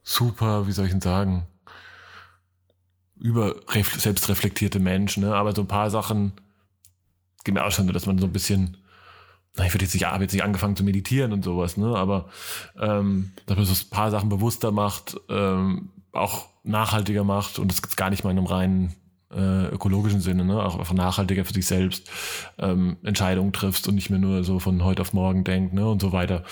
super, wie soll ich denn sagen, über selbstreflektierte Mensch, ne? Aber so ein paar Sachen gehen mir auch schon so, dass man so ein bisschen ich würde jetzt nicht, habe jetzt nicht angefangen zu meditieren und sowas, ne? Aber ähm, dass man so ein paar Sachen bewusster macht, ähm, auch nachhaltiger macht und das gibt's gar nicht mal in einem reinen äh, ökologischen Sinne, ne? auch einfach nachhaltiger für sich selbst ähm, Entscheidungen triffst und nicht mehr nur so von heute auf morgen denkst ne? und so weiter.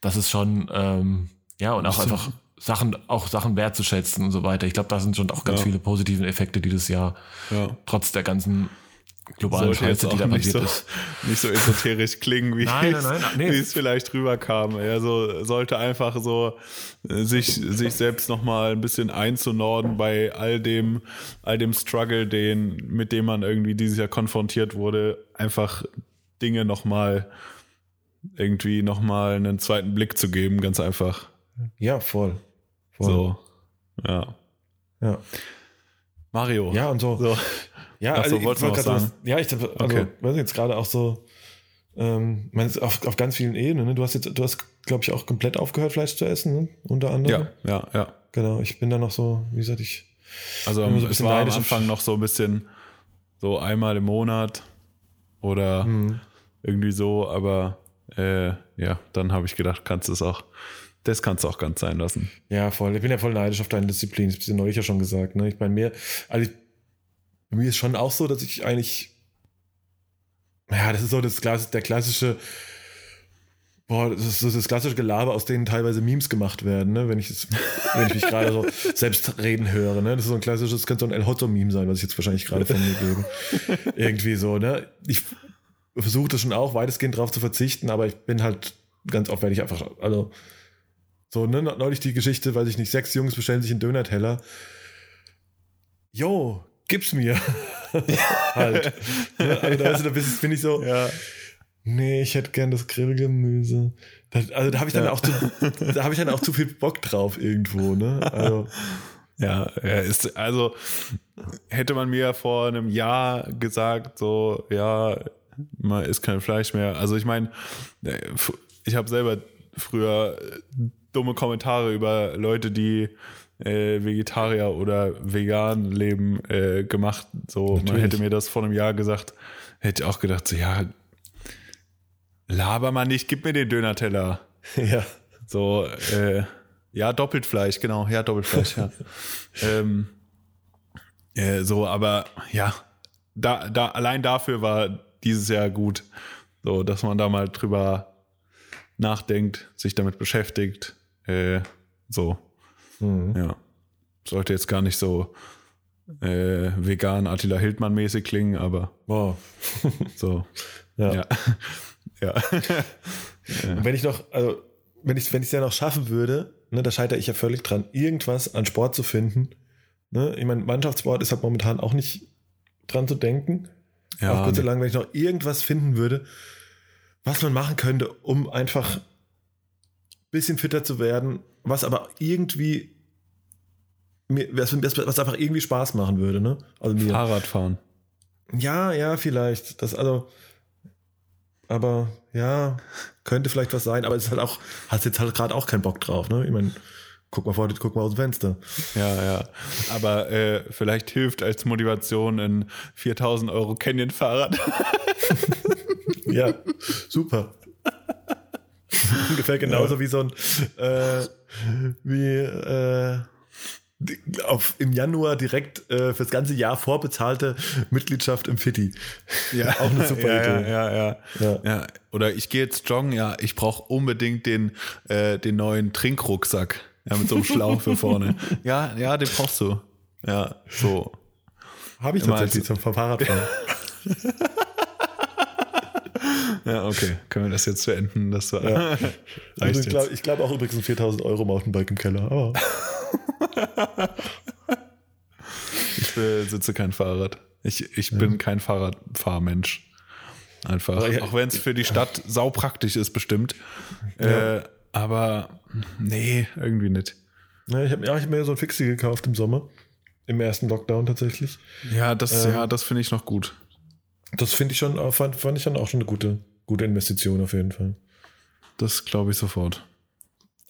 Das ist schon, ähm, ja, und auch einfach Sachen, auch Sachen wertzuschätzen und so weiter. Ich glaube, da sind schon auch ganz ja. viele positive Effekte dieses Jahr. Ja. Trotz der ganzen globalen Scheiße, die da passiert so, ist. Nicht so esoterisch (laughs) klingen, wie, nein, nein, nein, nee. wie es vielleicht rüberkam. Er so, sollte einfach so äh, sich, sich selbst nochmal ein bisschen einzunorden bei all dem, all dem Struggle, den, mit dem man irgendwie dieses Jahr konfrontiert wurde, einfach Dinge nochmal irgendwie nochmal einen zweiten Blick zu geben, ganz einfach. Ja, voll. Voll. So, ja. Ja. Mario. Ja, und so. so. Ja, Ach also ich wollte gerade was, ja, ich also, okay. weiß jetzt gerade auch so, ähm, auf, auf ganz vielen Ebenen. Ne? Du hast jetzt, du hast, glaube ich, auch komplett aufgehört, Fleisch zu essen, ne? unter anderem. Ja, ja, ja. Genau. Ich bin da noch so, wie gesagt, ich. Also so es war am Anfang noch so ein bisschen so einmal im Monat oder mhm. irgendwie so, aber äh, ja, dann habe ich gedacht, kannst du es auch das kannst du auch ganz sein lassen. Ja, voll. Ich bin ja voll neidisch auf deine Disziplin. Das habe ich neulich ja schon gesagt. Ne? Ich meine, mir, also ich bei mir ist schon auch so, dass ich eigentlich, ja, das ist so das, der klassische, boah, das ist so das klassische Gelaber, aus denen teilweise Memes gemacht werden, ne? wenn, ich das, wenn ich mich (laughs) gerade so selbst reden höre. Ne? Das ist so ein klassisches, das könnte so ein El Hotto-Meme sein, was ich jetzt wahrscheinlich gerade von mir gebe. (laughs) Irgendwie so, ne? Ich versuche das schon auch weitestgehend drauf zu verzichten, aber ich bin halt ganz oft, werde ich einfach, also so, ne, neulich die Geschichte, weiß ich nicht, sechs Jungs bestellen sich einen Döner-Teller. Jo, gib's mir. (laughs) halt. Ne? Also da, da bin ich so, ja. nee, ich hätte gern das Grillgemüse. also da habe ich dann ja. auch zu, da habe ich dann auch zu viel Bock drauf irgendwo, ne? Also. Ja, ist, also hätte man mir vor einem Jahr gesagt, so, ja, man isst kein Fleisch mehr. Also ich meine, äh, ich habe selber früher dumme Kommentare über Leute, die äh, Vegetarier oder vegan leben äh, gemacht. So, Natürlich. man hätte mir das vor einem Jahr gesagt, hätte ich auch gedacht, so, ja, laber mal nicht, gib mir den Döner-Teller. (laughs) Ja. So, äh, ja, Doppeltfleisch, genau, ja, Doppeltfleisch, ja. (laughs) ähm, äh, so, aber ja, da, da, allein dafür war dieses Jahr gut. So, dass man da mal drüber nachdenkt, sich damit beschäftigt. Äh, so. Mhm. Ja. Sollte jetzt gar nicht so äh, vegan Attila Hildmann mäßig klingen, aber wow. (laughs) so. ja. Ja. (laughs) ja. ja. (laughs) Wenn ich noch, also wenn ich wenn ich es ja noch schaffen würde, ne, da scheitere ich ja völlig dran, irgendwas an Sport zu finden. Ne? Ich meine, Mannschaftssport ist halt momentan auch nicht dran zu denken. Ja, Auf kurz nee. lang, wenn ich noch irgendwas finden würde, was man machen könnte, um einfach ein bisschen fitter zu werden, was aber irgendwie was, was einfach irgendwie Spaß machen würde, ne? Also mir. Fahrradfahren. Ja, ja, vielleicht. Das also. Aber ja, könnte vielleicht was sein, aber es ist halt auch, hast jetzt halt gerade auch keinen Bock drauf, ne? Ich meine, guck mal vor, guck mal aus dem Fenster. Ja, ja. Aber äh, vielleicht hilft als Motivation ein 4000 Euro Canyon-Fahrrad. (laughs) ja, super. (laughs) Ungefähr genauso ja. wie so ein, äh, wie, äh, auf, im Januar direkt äh, fürs ganze Jahr vorbezahlte Mitgliedschaft im Fitti. Ja, (laughs) auch eine super ja, Idee. Ja, ja, ja, ja. Oder ich gehe jetzt joggen, ja, ich brauche unbedingt den, äh, den neuen Trinkrucksack. Ja, mit so einem Schlauch für vorne. (laughs) Ja, ja, den brauchst du. Ja, so. Habe ich tatsächlich zum Fahrradfahren. (laughs) ja, okay. Können wir das jetzt beenden? Das war. Ja. (laughs) Also ich glaube glaub auch übrigens ein 4000 Euro Mountainbike im Keller, aber. (laughs) ich besitze kein Fahrrad. Ich, ich bin kein Fahrradfahrmensch. Einfach. Aber auch wenn es für die Stadt saupraktisch ist, bestimmt. Ja. Äh, aber nee, irgendwie nicht. Ja, ich habe ja, hab mir so ein Fixie gekauft im Sommer. Im ersten Lockdown tatsächlich. Ja, das, ähm, ja, das finde ich noch gut. Das finde ich schon, fand, fand ich dann auch schon eine gute, gute Investition auf jeden Fall. Das glaube ich sofort.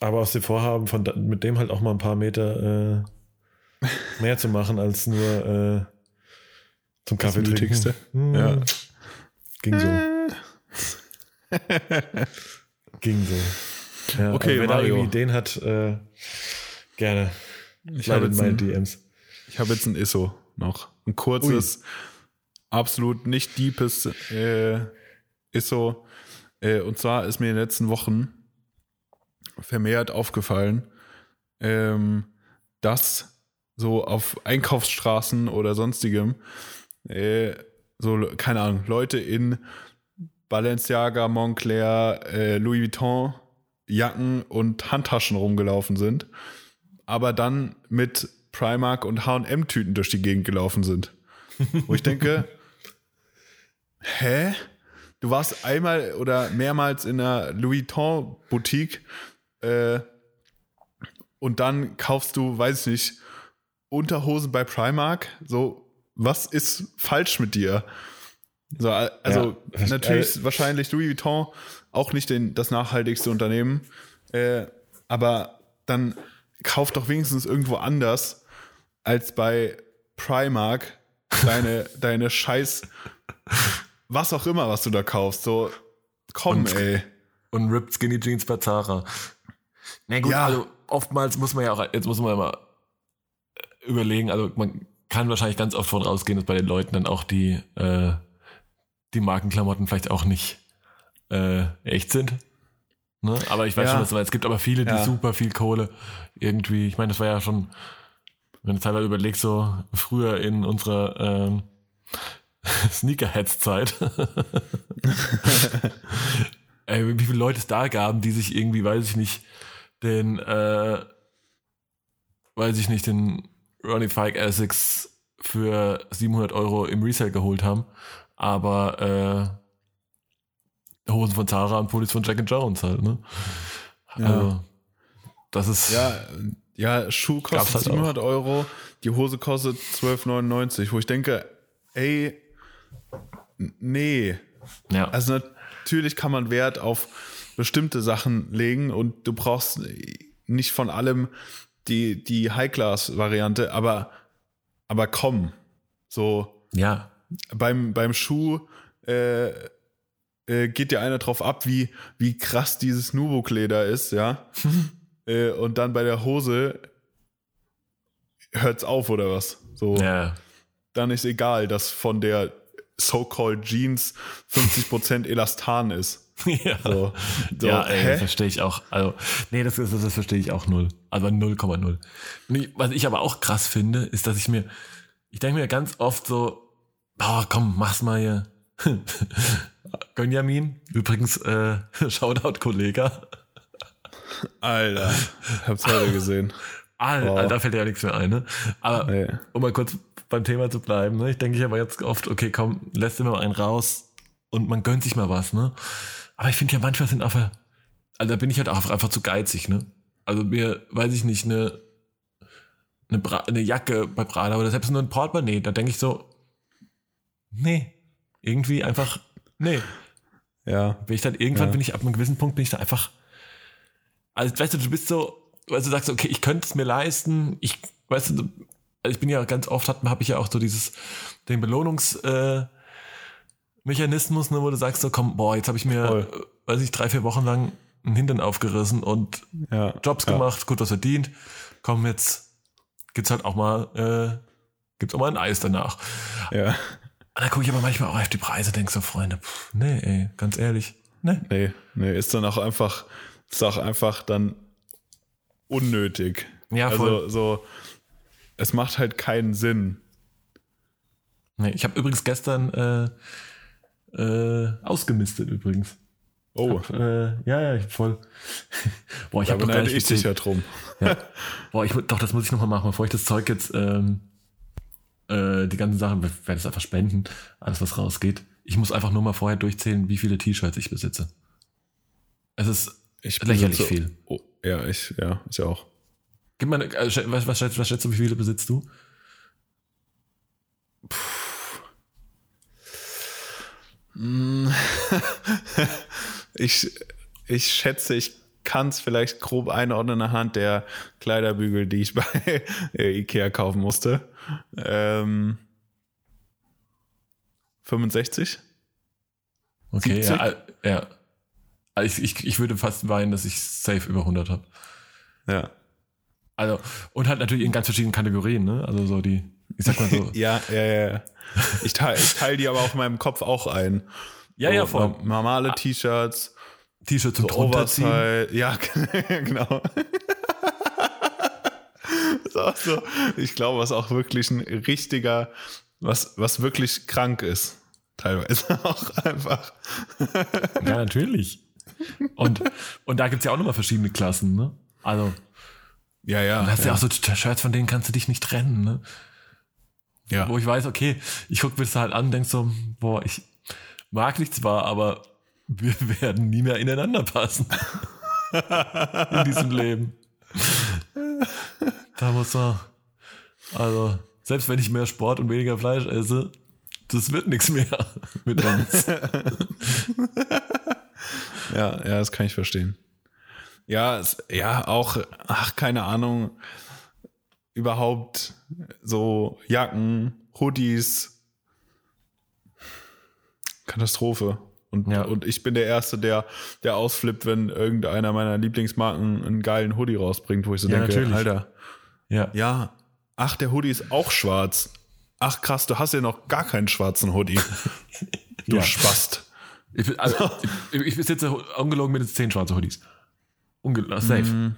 Aber aus dem Vorhaben, von, mit dem halt auch mal ein paar Meter äh, mehr zu machen, als nur äh, zum Kaffee trinken. Hm, ja. Ging so. (laughs) Ging so. Ja, Okay, wenn Mario. er irgendwie Ideen hat, äh, gerne. Ich habe jetzt, meine ein, DMs. ich hab jetzt ein ISO noch. Ein kurzes, absolut nicht deepes äh, ISO. Äh, und zwar ist mir in den letzten Wochen vermehrt aufgefallen, ähm, dass so auf Einkaufsstraßen oder sonstigem äh, so, keine Ahnung, Leute in Balenciaga, Montclair, äh, Louis Vuitton Jacken und Handtaschen rumgelaufen sind, aber dann mit Primark und H&M-Tüten durch die Gegend gelaufen sind. Wo ich denke, (laughs) hä? Du warst einmal oder mehrmals in einer Louis Vuitton-Boutique äh, und dann kaufst du, weiß ich nicht, Unterhosen bei Primark. So, was ist falsch mit dir? So, also Ja, natürlich äh, wahrscheinlich Louis Vuitton auch nicht den, das nachhaltigste Unternehmen, äh, aber dann kauf doch wenigstens irgendwo anders als bei Primark deine, (laughs) deine Scheiß, was auch immer, was du da kaufst. So, komm, Und- ey. Und Ripped Skinny Jeans bei Zara. Na gut, Ja. also oftmals muss man ja auch, jetzt muss man ja mal äh, überlegen, also man kann wahrscheinlich ganz oft von ausgehen, dass bei den Leuten dann auch die, äh, die Markenklamotten vielleicht auch nicht äh, echt sind. Ne? Aber ich weiß Ja. schon, du meinst. Es gibt aber viele, die Ja. super viel Kohle irgendwie, ich meine, das war ja schon, wenn du teilweise überlegst, so früher in unserer ähm, (laughs) Sneakerheads-Zeit, (laughs) Ey, wie viele Leute es da gaben, die sich irgendwie, weiß ich nicht, den, äh, weiß ich nicht, den Ronnie Fike Essex für 700 Euro im Resale geholt haben, aber äh, Hosen von Zara und Pullis von Jack and Jones halt, ne? Ja. Also, das ist, Ja, ja, Schuh kostet halt 700 Euro, die Hose kostet 12,99, wo ich denke, ey, nee. ja. Also natürlich kann man Wert auf bestimmte Sachen legen und du brauchst nicht von allem die, die High-Class-Variante, aber, aber komm, so ja, beim, beim Schuh äh, äh, geht dir einer drauf ab, wie, wie krass dieses Nubuck-Leder ist, ja. (laughs) äh, und dann bei der Hose hört's auf oder was? So, ja, dann ist egal, dass von der so-called Jeans 50% Elastan ist. (laughs) ja. So, so ja, ey, das verstehe ich auch. Also, nee, das, ist, das verstehe ich auch null. Also 0,0. Und ich- Was ich aber auch krass finde, ist, dass ich mir, ich denke mir ganz oft so, oh, komm, mach's mal hier. (laughs) Gönjamin, übrigens, äh, (laughs) Shoutout Kollega. Alter, hab's heute gesehen. Alter, Boah. da fällt ja nichts mehr ein, ne? Aber Nee. um mal kurz beim Thema zu bleiben, ne? Ich denke ich aber jetzt oft, okay, komm, lässt immer mal einen raus und man gönnt sich mal was, ne? Aber ich finde ja manchmal sind einfach, also da bin ich halt auch einfach zu geizig, ne? Also mir, weiß ich nicht, eine, eine, Bra eine Jacke bei Prada oder selbst nur ein Portemonnaie, da denke ich so, nee, irgendwie einfach, nee. Ja, Bin ich dann irgendwann Ja. bin ich ab einem gewissen Punkt bin ich da einfach. Also weißt du, du bist so, weißt du, sagst, okay, ich könnte es mir leisten. Ich, weißt du, ich bin ja ganz oft habe hab ich ja auch so dieses den Belohnungs äh, Mechanismus, ne, wo du sagst so, komm, boah, jetzt habe ich mir, Voll. äh, weiß ich, drei vier Wochen lang einen Hintern aufgerissen und ja. Jobs ja. gemacht, gut was verdient. Komm, jetzt gibt's halt auch mal, äh, gibt's auch mal ein Eis danach. Ja. Und dann gucke ich aber manchmal auch auf die Preise, denk so, Freunde, pff, nee, ey, ganz ehrlich, nee. Nee, nee, ist dann auch einfach, ist auch einfach dann unnötig. Ja, voll. Also so, es macht halt keinen Sinn. Nee, ich habe übrigens gestern äh, äh, ausgemistet übrigens. Oh, Hab, äh, ja, ja, ich hab voll. (laughs) Boah, ich habe beneide ich dich ja drum. Ja. Boah, ich doch, das muss ich nochmal machen, bevor ich das Zeug jetzt ähm, äh, die ganzen Sachen, wir werden es einfach spenden, alles was rausgeht. Ich muss einfach nur mal vorher durchzählen, wie viele T-Shirts ich besitze. Es ist Ich lächerlich viel. Oh, ja, ich, ja, ich auch. Gib mal, eine- schä- was, was, schätzt, was schätzt du, wie viele besitzt du? (laughs) Ich, ich schätze, ich kann es vielleicht grob einordnen anhand der Kleiderbügel, die ich (laughs) bei äh, Ikea kaufen musste. Ähm, 65? Okay, 70? ja, äh, ja. Also ich, ich, ich würde fast weinen, dass ich safe über 100 habe. Ja. Also, und halt natürlich in ganz verschiedenen Kategorien, ne? Also so die, ich sag mal so. (laughs) Ja, ja, ja. Ich teile ich teil die aber auch in meinem Kopf auch ein. ja, ja, voll. no- Normale T-Shirts, T-Shirts so und. Oversize. Ja, (laughs) genau. So. Ich glaube, was auch wirklich ein richtiger, was, was wirklich krank ist. Teilweise (laughs) auch einfach. Ja, natürlich. Und, und da gibt's ja auch nochmal verschiedene Klassen, ne? Also, Ja, ja. du hast ja. auch so Shirts, von denen kannst du dich nicht trennen, ne? ja. Wo ich weiß, okay, ich guck mir das halt an und denk so, boah, ich mag dich zwar, aber (laughs) wir werden nie mehr ineinander passen. (laughs) In diesem Leben. Da muss man, also, selbst wenn ich mehr Sport und weniger Fleisch esse, das wird nichts mehr (laughs) mit uns. Ja, ja, das kann ich verstehen. Ja, es, ja, auch, ach, keine Ahnung, überhaupt so Jacken, Hoodies, Katastrophe. Und, Ja. und ich bin der Erste, der, der ausflippt, wenn irgendeiner meiner Lieblingsmarken einen geilen Hoodie rausbringt, wo ich so Ja, denke, natürlich. Alter, Ja. ja, ach, der Hoodie ist auch schwarz. Ach krass, du hast ja noch gar keinen schwarzen Hoodie. (laughs) Du Ja. Spast. Ich, bin- also, ich, ich besitze ungelogen mindestens 10 schwarze Hoodies. Unge safe.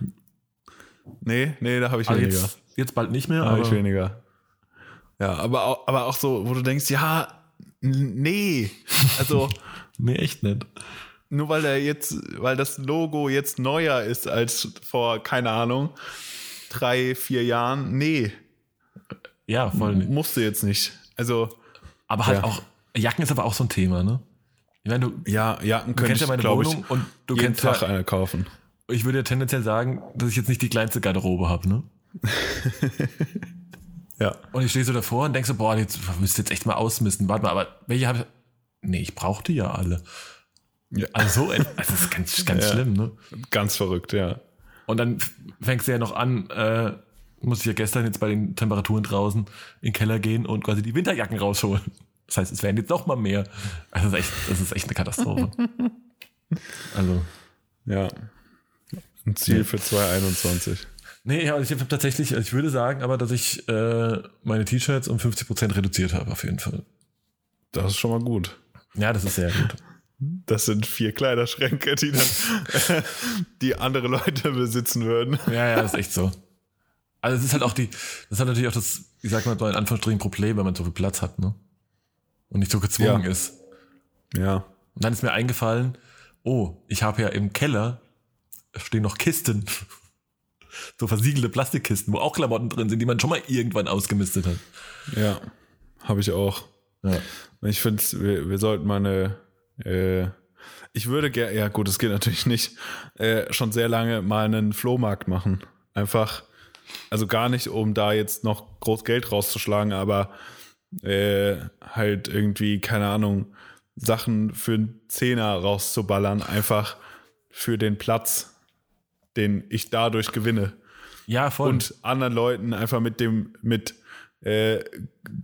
Nee, nee, da habe ich Also weniger. jetzt, jetzt bald nicht mehr, Habe ich weniger. Ja, aber auch, aber auch so, wo du denkst, ja, nee. Also, (laughs) nee, echt nicht. nur weil der jetzt, weil das Logo jetzt neuer ist als vor, keine Ahnung, drei, vier Jahren, nee, Ja, voll nicht. musste jetzt nicht. Also, Aber halt Ja. auch, Jacken ist aber auch so ein Thema, ne? Ich meine, du, ja, Jacken könnte kennst ja ich, meine glaube ich, Wohnung und du jeden kennst Tag ja, eine kaufen. Ich würde ja tendenziell sagen, dass ich jetzt nicht die kleinste Garderobe habe, ne? (laughs) Ja. Und ich stehe so davor und denke so, boah, jetzt müsst ihr jetzt echt mal ausmisten. Warte mal, aber welche habe ich? Nee, ich brauchte ja alle. ja. Also so, also das ist ganz, ganz Ja. schlimm, ne? Ganz verrückt, ja. Und dann fängst du ja noch an, äh, muss ich ja gestern jetzt bei den Temperaturen draußen in den Keller gehen und quasi die Winterjacken rausholen. Das heißt, es werden jetzt noch mal mehr. Also das ist echt, das ist echt eine Katastrophe. (laughs) Also, Ja. Ein Ziel für 2021. nee, ja, ich habe tatsächlich, also ich würde sagen, aber dass ich äh, meine T-Shirts um 50% reduziert habe, auf jeden Fall. Das ist schon mal gut. Ja, das ist sehr gut. Das sind vier Kleiderschränke, die dann (laughs) die andere Leute besitzen würden. Ja, ja, das ist echt so. Also es ist halt auch die, das ist halt natürlich auch das, ich sag mal so in Anführungsstrichen Problem, wenn man so viel Platz hat, ne? Und nicht so gezwungen Ja. ist. Ja. Und dann ist mir eingefallen, oh, ich habe ja im Keller stehen noch Kisten. So versiegelte Plastikkisten, wo auch Klamotten drin sind, die man schon mal irgendwann ausgemistet hat. Ja, habe ich auch. Ja. Ich finde, wir, wir sollten mal eine. Äh, ich würde gerne, ja gut, das geht natürlich nicht, äh, schon sehr lange mal einen Flohmarkt machen. Einfach, also gar nicht, um da jetzt noch groß Geld rauszuschlagen, aber äh, halt irgendwie, keine Ahnung, Sachen für einen Zehner rauszuballern, einfach für den Platz, den ich dadurch gewinne Ja, voll. und anderen Leuten einfach mit dem mit äh,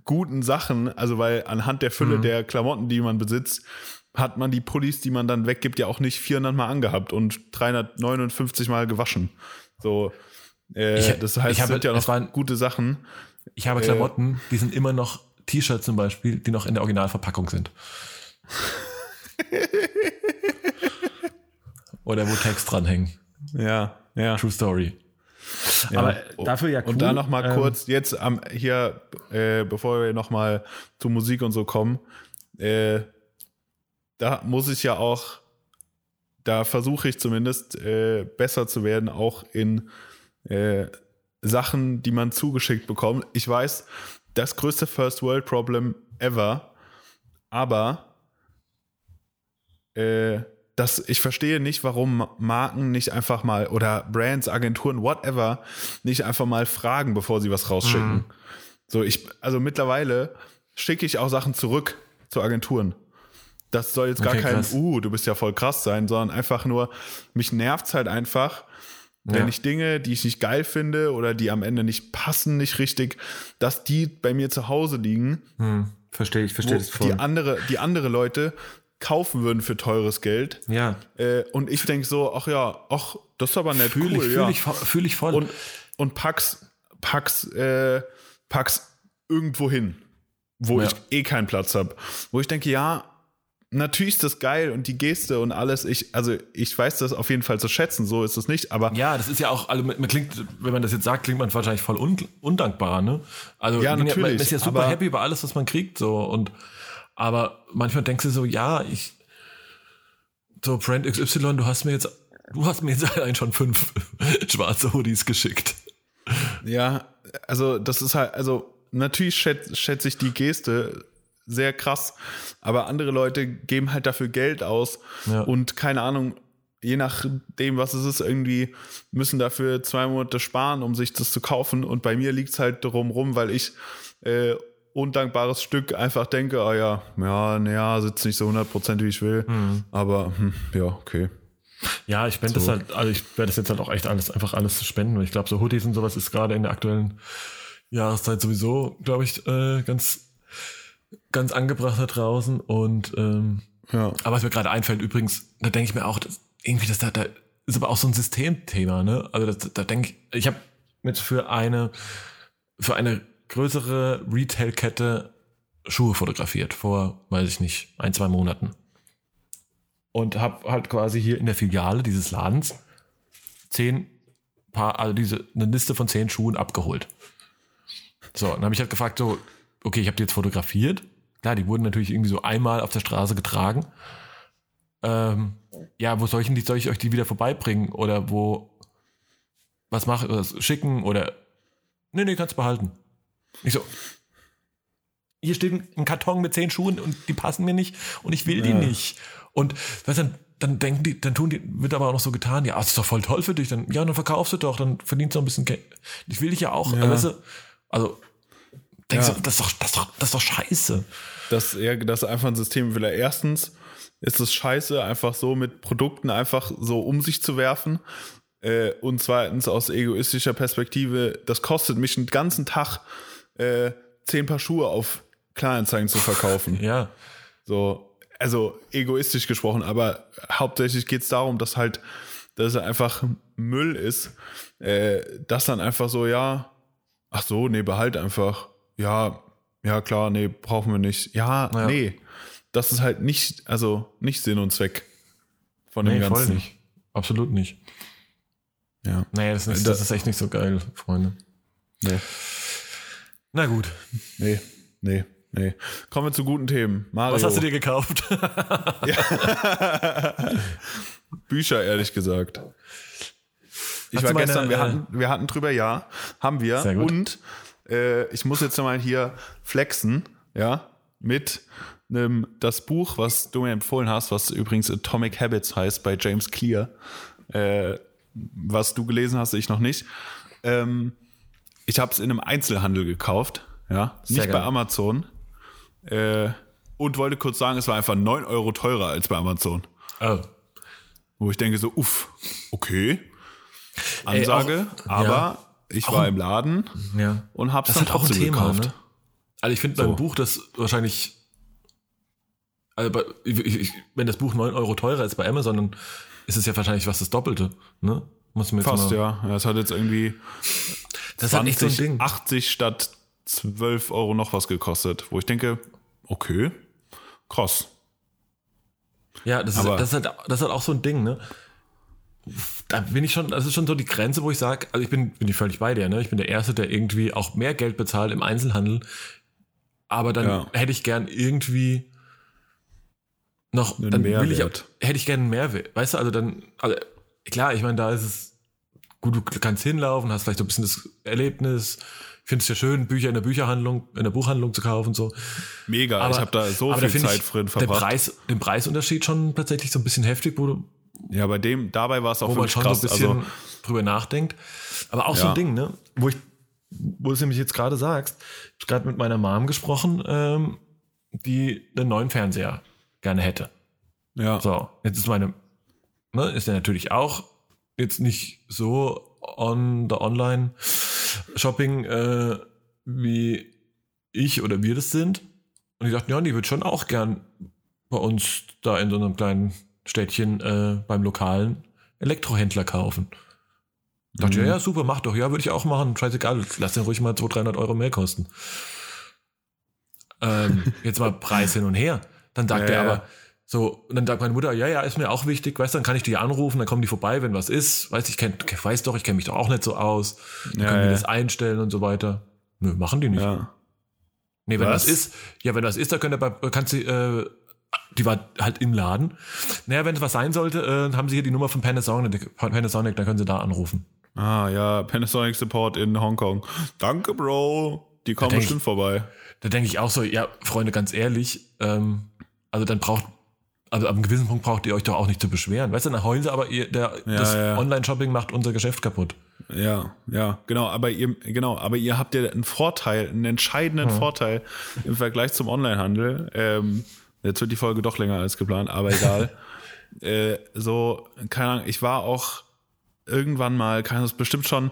guten Sachen, also weil anhand der Fülle der Klamotten, die man besitzt, hat man die Pullis, die man dann weggibt, ja auch nicht 400 Mal angehabt und 359 Mal gewaschen. So, äh, Ich- das heißt, ich habe- sind ja noch waren- gute Sachen. ich habe Klamotten, die sind immer noch T-Shirts zum Beispiel, die noch in der Originalverpackung sind. (laughs) Oder wo Text dranhängen. Ja, ja. True Story. ja. Aber dafür ja cool. Und da noch mal ähm, kurz jetzt am hier, äh, bevor wir noch mal zu Musik und so kommen, äh, da muss ich ja auch, da versuche ich zumindest äh, besser zu werden, auch in äh, Sachen, die man zugeschickt bekommt. Ich weiß, das größte First World Problem ever, aber äh, das, ich verstehe nicht, warum Marken nicht einfach mal oder Brands, Agenturen, whatever, nicht einfach mal fragen, bevor sie was rausschicken. Mhm. So, ich, also mittlerweile schicke ich auch Sachen zurück zu Agenturen. Das soll jetzt gar Okay, kein, krass. uh, du bist ja voll krass sein, sondern einfach nur, mich nervt's halt einfach, wenn Ja. ich Dinge, die ich nicht geil finde oder die am Ende nicht passen, nicht richtig, dass die bei mir zu Hause liegen Hm, verstehe ich, verstehe das voll. die andere, die andere Leute kaufen würden für teures Geld. Ja. Äh, und ich denke so, ach ja, ach, das ist aber nett, Fühle cool, ich, ja. fühl ich, fühl ich voll. und, und pack's, pack's, äh, pack's irgendwo hin, wo Ja. ich eh keinen Platz habe. Wo ich denke, ja, natürlich ist das geil und die Geste und alles. Ich, also ich weiß das auf jeden Fall zu schätzen, so ist es nicht, aber ja, das ist ja auch, also man klingt, wenn man das jetzt sagt, klingt man wahrscheinlich voll un, undankbar, ne? Also Ja, ich bin man natürlich, ist ja super happy über alles, was man kriegt, so und aber manchmal denkst du so, ja, ich so Brand XY, du hast mir jetzt, du hast mir jetzt allein schon fünf (laughs) schwarze Hoodies geschickt. Ja, also das ist halt, also natürlich schätze schätze ich die Geste sehr krass, aber andere Leute geben halt dafür Geld aus Ja. und keine Ahnung, je nachdem, was es ist, irgendwie müssen dafür zwei Monate sparen, um sich das zu kaufen und bei mir liegt es halt drum rum, weil ich äh, undankbares Stück einfach denke, ah ja, ja, naja, sitzt nicht so 100% wie ich will, aber hm, ja, okay. Ja, ich spende das halt, also ich werde das jetzt halt auch echt alles, einfach alles zu spenden. weil Ich glaube, so Hoodies und sowas ist gerade in der aktuellen Jahreszeit sowieso, glaube ich, äh, ganz, ganz angebracht da draußen. Und ähm, Ja. aber was mir gerade einfällt, übrigens, da denke ich mir auch, dass irgendwie, das da, da ist aber auch so ein Systemthema, ne? Also das, da denke ich, ich habe jetzt für eine, für eine größere Retail-Kette Schuhe fotografiert vor, weiß ich nicht, ein, zwei Monaten. Und habe halt quasi hier in der Filiale dieses Ladens zehn Paar, also diese, eine Liste von zehn Schuhen abgeholt. So, dann habe ich halt gefragt, so, okay, ich habe die jetzt fotografiert. Klar, die wurden natürlich irgendwie so einmal auf der Straße getragen. Ähm, ja, wo soll ich, denn die, soll ich euch die wieder vorbeibringen? Oder wo, was mache oder schicken? Oder, nee, nee, kannst behalten. Ich so, hier steht ein- Karton mit zehn Schuhen und die passen mir nicht und ich will die Ja. nicht. Und du, dann, dann denken die, dann tun die, wird aber auch noch so getan, ja, das ist doch voll toll für dich, dann, ja, dann verkaufst du doch, dann verdienst du noch ein bisschen Geld. Ich will dich ja auch, Ja. weißt du, also, denkst Ja. du, das ist doch, das ist doch, das ist doch scheiße. Das, ja, das ist einfach ein System will er erstens ist es scheiße, einfach so mit Produkten einfach so um sich zu werfen. Äh, und zweitens aus egoistischer Perspektive, das kostet mich einen ganzen Tag, äh, zehn Paar Schuhe auf Kleinanzeigen zu verkaufen. (laughs) Ja. So, also egoistisch gesprochen, aber hauptsächlich geht es darum, dass halt, dass es einfach Müll ist, äh, dass dann einfach so, ja, ach so, nee, behalt einfach. Ja, ja, klar, nee, brauchen wir nicht. Ja, Ja. nee. Das ist halt nicht, also nicht Sinn und Zweck von dem Nee, voll Ganzen. nicht. Absolut nicht. Ja. Nee, das ist, Da- das ist echt nicht so geil, Freunde. Nee, Na gut. nee, nee, nee. Kommen wir zu guten Themen. Mario. Was hast du dir gekauft? (laughs) Bücher, ehrlich gesagt. Ich Hast war meine, gestern, wir, äh, hatten, wir hatten drüber, ja, haben wir. Sehr gut. Und äh, ich muss jetzt mal hier flexen, ja, mit einem, das Buch, was du mir empfohlen hast, was übrigens Atomic Habits heißt bei James Clear, äh, was du gelesen hast, ich noch nicht. Ähm, ich habe es in einem Einzelhandel gekauft, ja, nicht bei geil. Amazon. Äh, und wollte kurz sagen, es war einfach 9 Euro teurer als bei Amazon. oh. Wo ich denke so, uff, okay. Ansage, auch- aber ja. ich war im Laden Ja. und hab's Das dann halt auch ein Thema, gekauft. ne? Also ich finde So. beim Buch das wahrscheinlich, also bei, ich, wenn das Buch 9 Euro teurer ist bei Amazon, dann ist es ja wahrscheinlich was das Doppelte, ne? Muss mir jetzt Fast, mal, ja. ja. Es hat jetzt irgendwie Das ist halt echt so ein Ding. 80 statt 12 Euro noch was gekostet. Wo ich denke, okay, krass. Ja, das ist, das, ist halt, das ist halt auch so ein Ding, ne? Da bin ich schon, das ist schon so die Grenze, wo ich sage, also ich bin, bin ich völlig bei dir, ne? Ich bin der Erste, der irgendwie auch mehr Geld bezahlt im Einzelhandel. Aber dann Ja. hätte ich gern irgendwie noch, Einen dann will ich, Mehrwert. hätte ich gern einen Mehrwert. Weißt du, also dann, also klar, ich meine, da ist es gut, du kannst hinlaufen, hast vielleicht so ein bisschen das Erlebnis. Ich finde es ja schön, Bücher in der Bücherhandlung, in der Buchhandlung zu kaufen, so. Mega, ich habe da so aber viel finde Zeit drin den, verbracht. Preis, den Preisunterschied schon tatsächlich so ein bisschen heftig, wo, du, ja, bei dem, dabei war es auch wo man schon krass. so ein bisschen also, drüber nachdenkt. Aber auch so Ja. ein Ding, ne? Wo ich, wo du es nämlich jetzt gerade sagst, ich habe gerade mit meiner Mom gesprochen, ähm, die einen neuen Fernseher gerne hätte. ja, So, jetzt ist meine, ne, ist er natürlich auch jetzt nicht so on the online Shopping äh, wie ich oder wir das sind. Und ich dachte, ja, die wird schon auch gern bei uns da in so einem kleinen Städtchen äh, beim lokalen Elektrohändler kaufen. Dachte, Mhm. ja, ja, super, mach doch. Ja, würde ich auch machen. Scheißegal, lass den ruhig mal 200, 300 Euro mehr kosten. Ähm, (laughs) jetzt mal Preis hin und her. Dann sagt Ja, er aber so, und dann sagt meine Mutter, ja, ja, ist mir auch wichtig, weißt du, dann kann ich die anrufen, dann kommen die vorbei, wenn was ist. Weißt ich kenn, weiß doch, ich kenne mich doch auch nicht so aus. Dann Ja, können die ja. das einstellen und so weiter. Nö, machen die nicht. Ja. Nee, wenn Was? das ist, ja, wenn das ist, dann könnt ihr bei, kannst du, äh, die war halt im Laden. Naja, wenn es was sein sollte, äh, haben sie hier die Nummer von Panasonic, Panasonic, dann können sie da anrufen. Ah, ja, Panasonic Support in Hongkong. Danke, Bro. Die kommen bestimmt vorbei. Da denke ich auch so, ja, Freunde, ganz ehrlich, ähm, also dann braucht, also ab einem gewissen Punkt braucht ihr euch doch auch nicht zu beschweren. Weißt du, dann heulen sie, aber ihr, der, Ja, das ja. Online-Shopping macht unser Geschäft kaputt. Ja, ja, genau. Aber ihr, genau, aber ihr habt ja einen Vorteil, einen entscheidenden Vorteil im Vergleich zum Onlinehandel. Ähm, jetzt wird die Folge doch länger als geplant, aber egal. (laughs) äh, so, keine Ahnung, ich war auch irgendwann mal, kann das bestimmt schon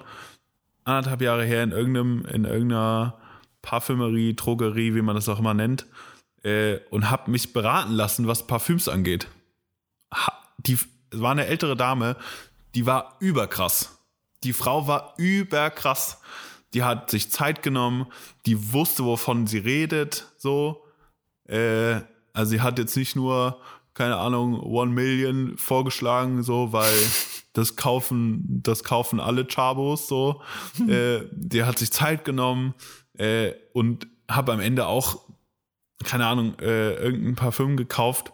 anderthalb Jahre her in irgendeinem, in irgendeiner Parfümerie, Drogerie, wie man das auch immer nennt, äh, und habe mich beraten lassen, was Parfüms angeht. Ha, die es war eine ältere Dame, die war überkrass. Die Frau war überkrass. Die hat sich Zeit genommen, die wusste, wovon sie redet, so. Äh, also sie hat jetzt nicht nur, keine Ahnung, One Million vorgeschlagen, so, weil (laughs) das kaufen, das kaufen alle Chabos, so. (laughs) Äh, die hat sich Zeit genommen äh, und habe am Ende auch, keine Ahnung, äh, irgendein Parfüm gekauft,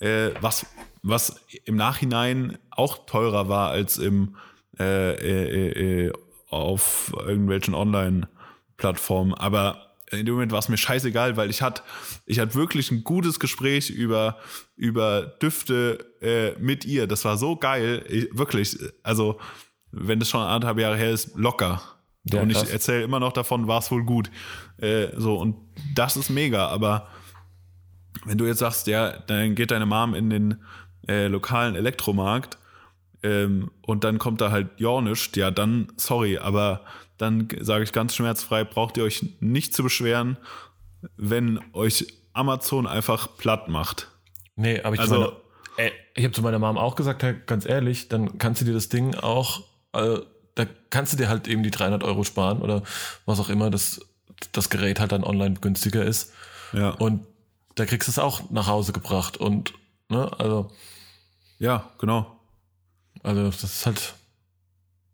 äh, was, was im Nachhinein auch teurer war als im äh, äh, äh, auf irgendwelchen Online-Plattformen. Aber in dem Moment war es mir scheißegal, weil ich hatte, ich hatte wirklich ein gutes Gespräch über, über Düfte äh, mit ihr. Das war so geil. Ich, wirklich, also, wenn das schon anderthalb Jahre her ist, locker. Ja, und ich erzähle immer noch davon, war es wohl gut. Äh, so, und das ist mega, aber wenn du jetzt sagst, ja, dann geht deine Mom in den äh, lokalen Elektromarkt ähm, und dann kommt da halt nichts, ja, dann sorry, aber dann sage ich ganz schmerzfrei, braucht ihr euch nicht zu beschweren, wenn euch Amazon einfach platt macht. Nee, aber ich, Also- äh, ich habe zu meiner Mom auch gesagt, hey, ganz ehrlich, dann kannst du dir das Ding auch, äh, da kannst du dir halt eben die 300 Euro sparen oder was auch immer, dass das Gerät halt dann online günstiger ist. Ja, Und da kriegst du es auch nach Hause gebracht und, ne, also, ja, genau. also das ist halt,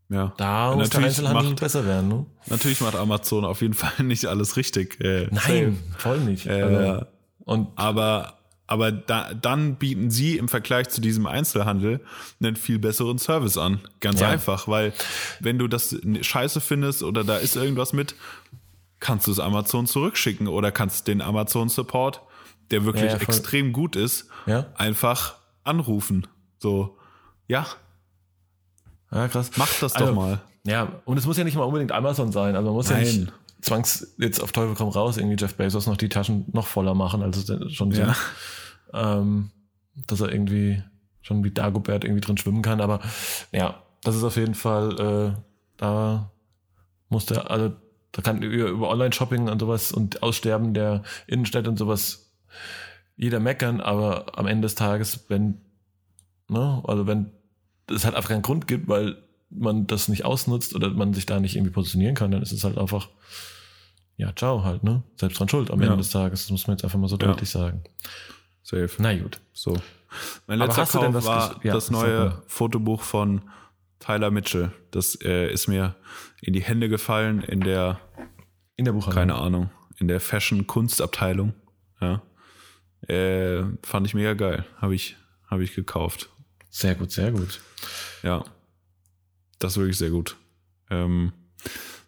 Ja. da Ja, muss der natürlich Einzelhandel macht- besser werden, ne? Natürlich macht Amazon auf jeden (laughs) Fall nicht alles richtig. Äh, Nein, voll nicht. Äh, also, und Aber, aber da, dann bieten sie im Vergleich zu diesem Einzelhandel einen viel besseren Service an. Ganz Ja. einfach, weil wenn du das scheiße findest oder da ist irgendwas mit, kannst du es Amazon zurückschicken oder kannst den Amazon Support, der wirklich Ja, ja, extrem gut ist, einfach anrufen. So, ja, ja, krass. mach das Also, doch mal. Ja, und es muss ja nicht mal unbedingt Amazon sein. Also man muss ja nicht Nein. Zwangs jetzt auf Teufel komm raus irgendwie Jeff Bezos noch die Taschen noch voller machen, als es denn schon sind. Ja. Ähm, dass er irgendwie schon wie Dagobert irgendwie drin schwimmen kann. Aber ja, das ist auf jeden Fall, äh, da muss der, also da kann über, über Online-Shopping und sowas und Aussterben der Innenstädte und sowas jeder meckern, aber am Ende des Tages, wenn, ne, also wenn es halt einfach keinen Grund gibt, weil man das nicht ausnutzt oder man sich da nicht irgendwie positionieren kann, dann ist es halt einfach, ja, ciao halt, ne? Selbst dran schuld am Ja. Ende des Tages. Das muss man jetzt einfach mal so Ja. deutlich sagen. Safe. Na gut. So. Mein Aber letzter denn Kauf war ja, das neue mal. Fotobuch von Tyler Mitchell. Das äh, ist mir in die Hände gefallen in der, In der Buchhandlung. keine Ahnung, in der Fashion-Kunstabteilung. Ja. Äh, fand ich mega geil. Habe ich, hab ich gekauft. Sehr gut, sehr gut. Ja. Das ist wirklich sehr gut. Ähm,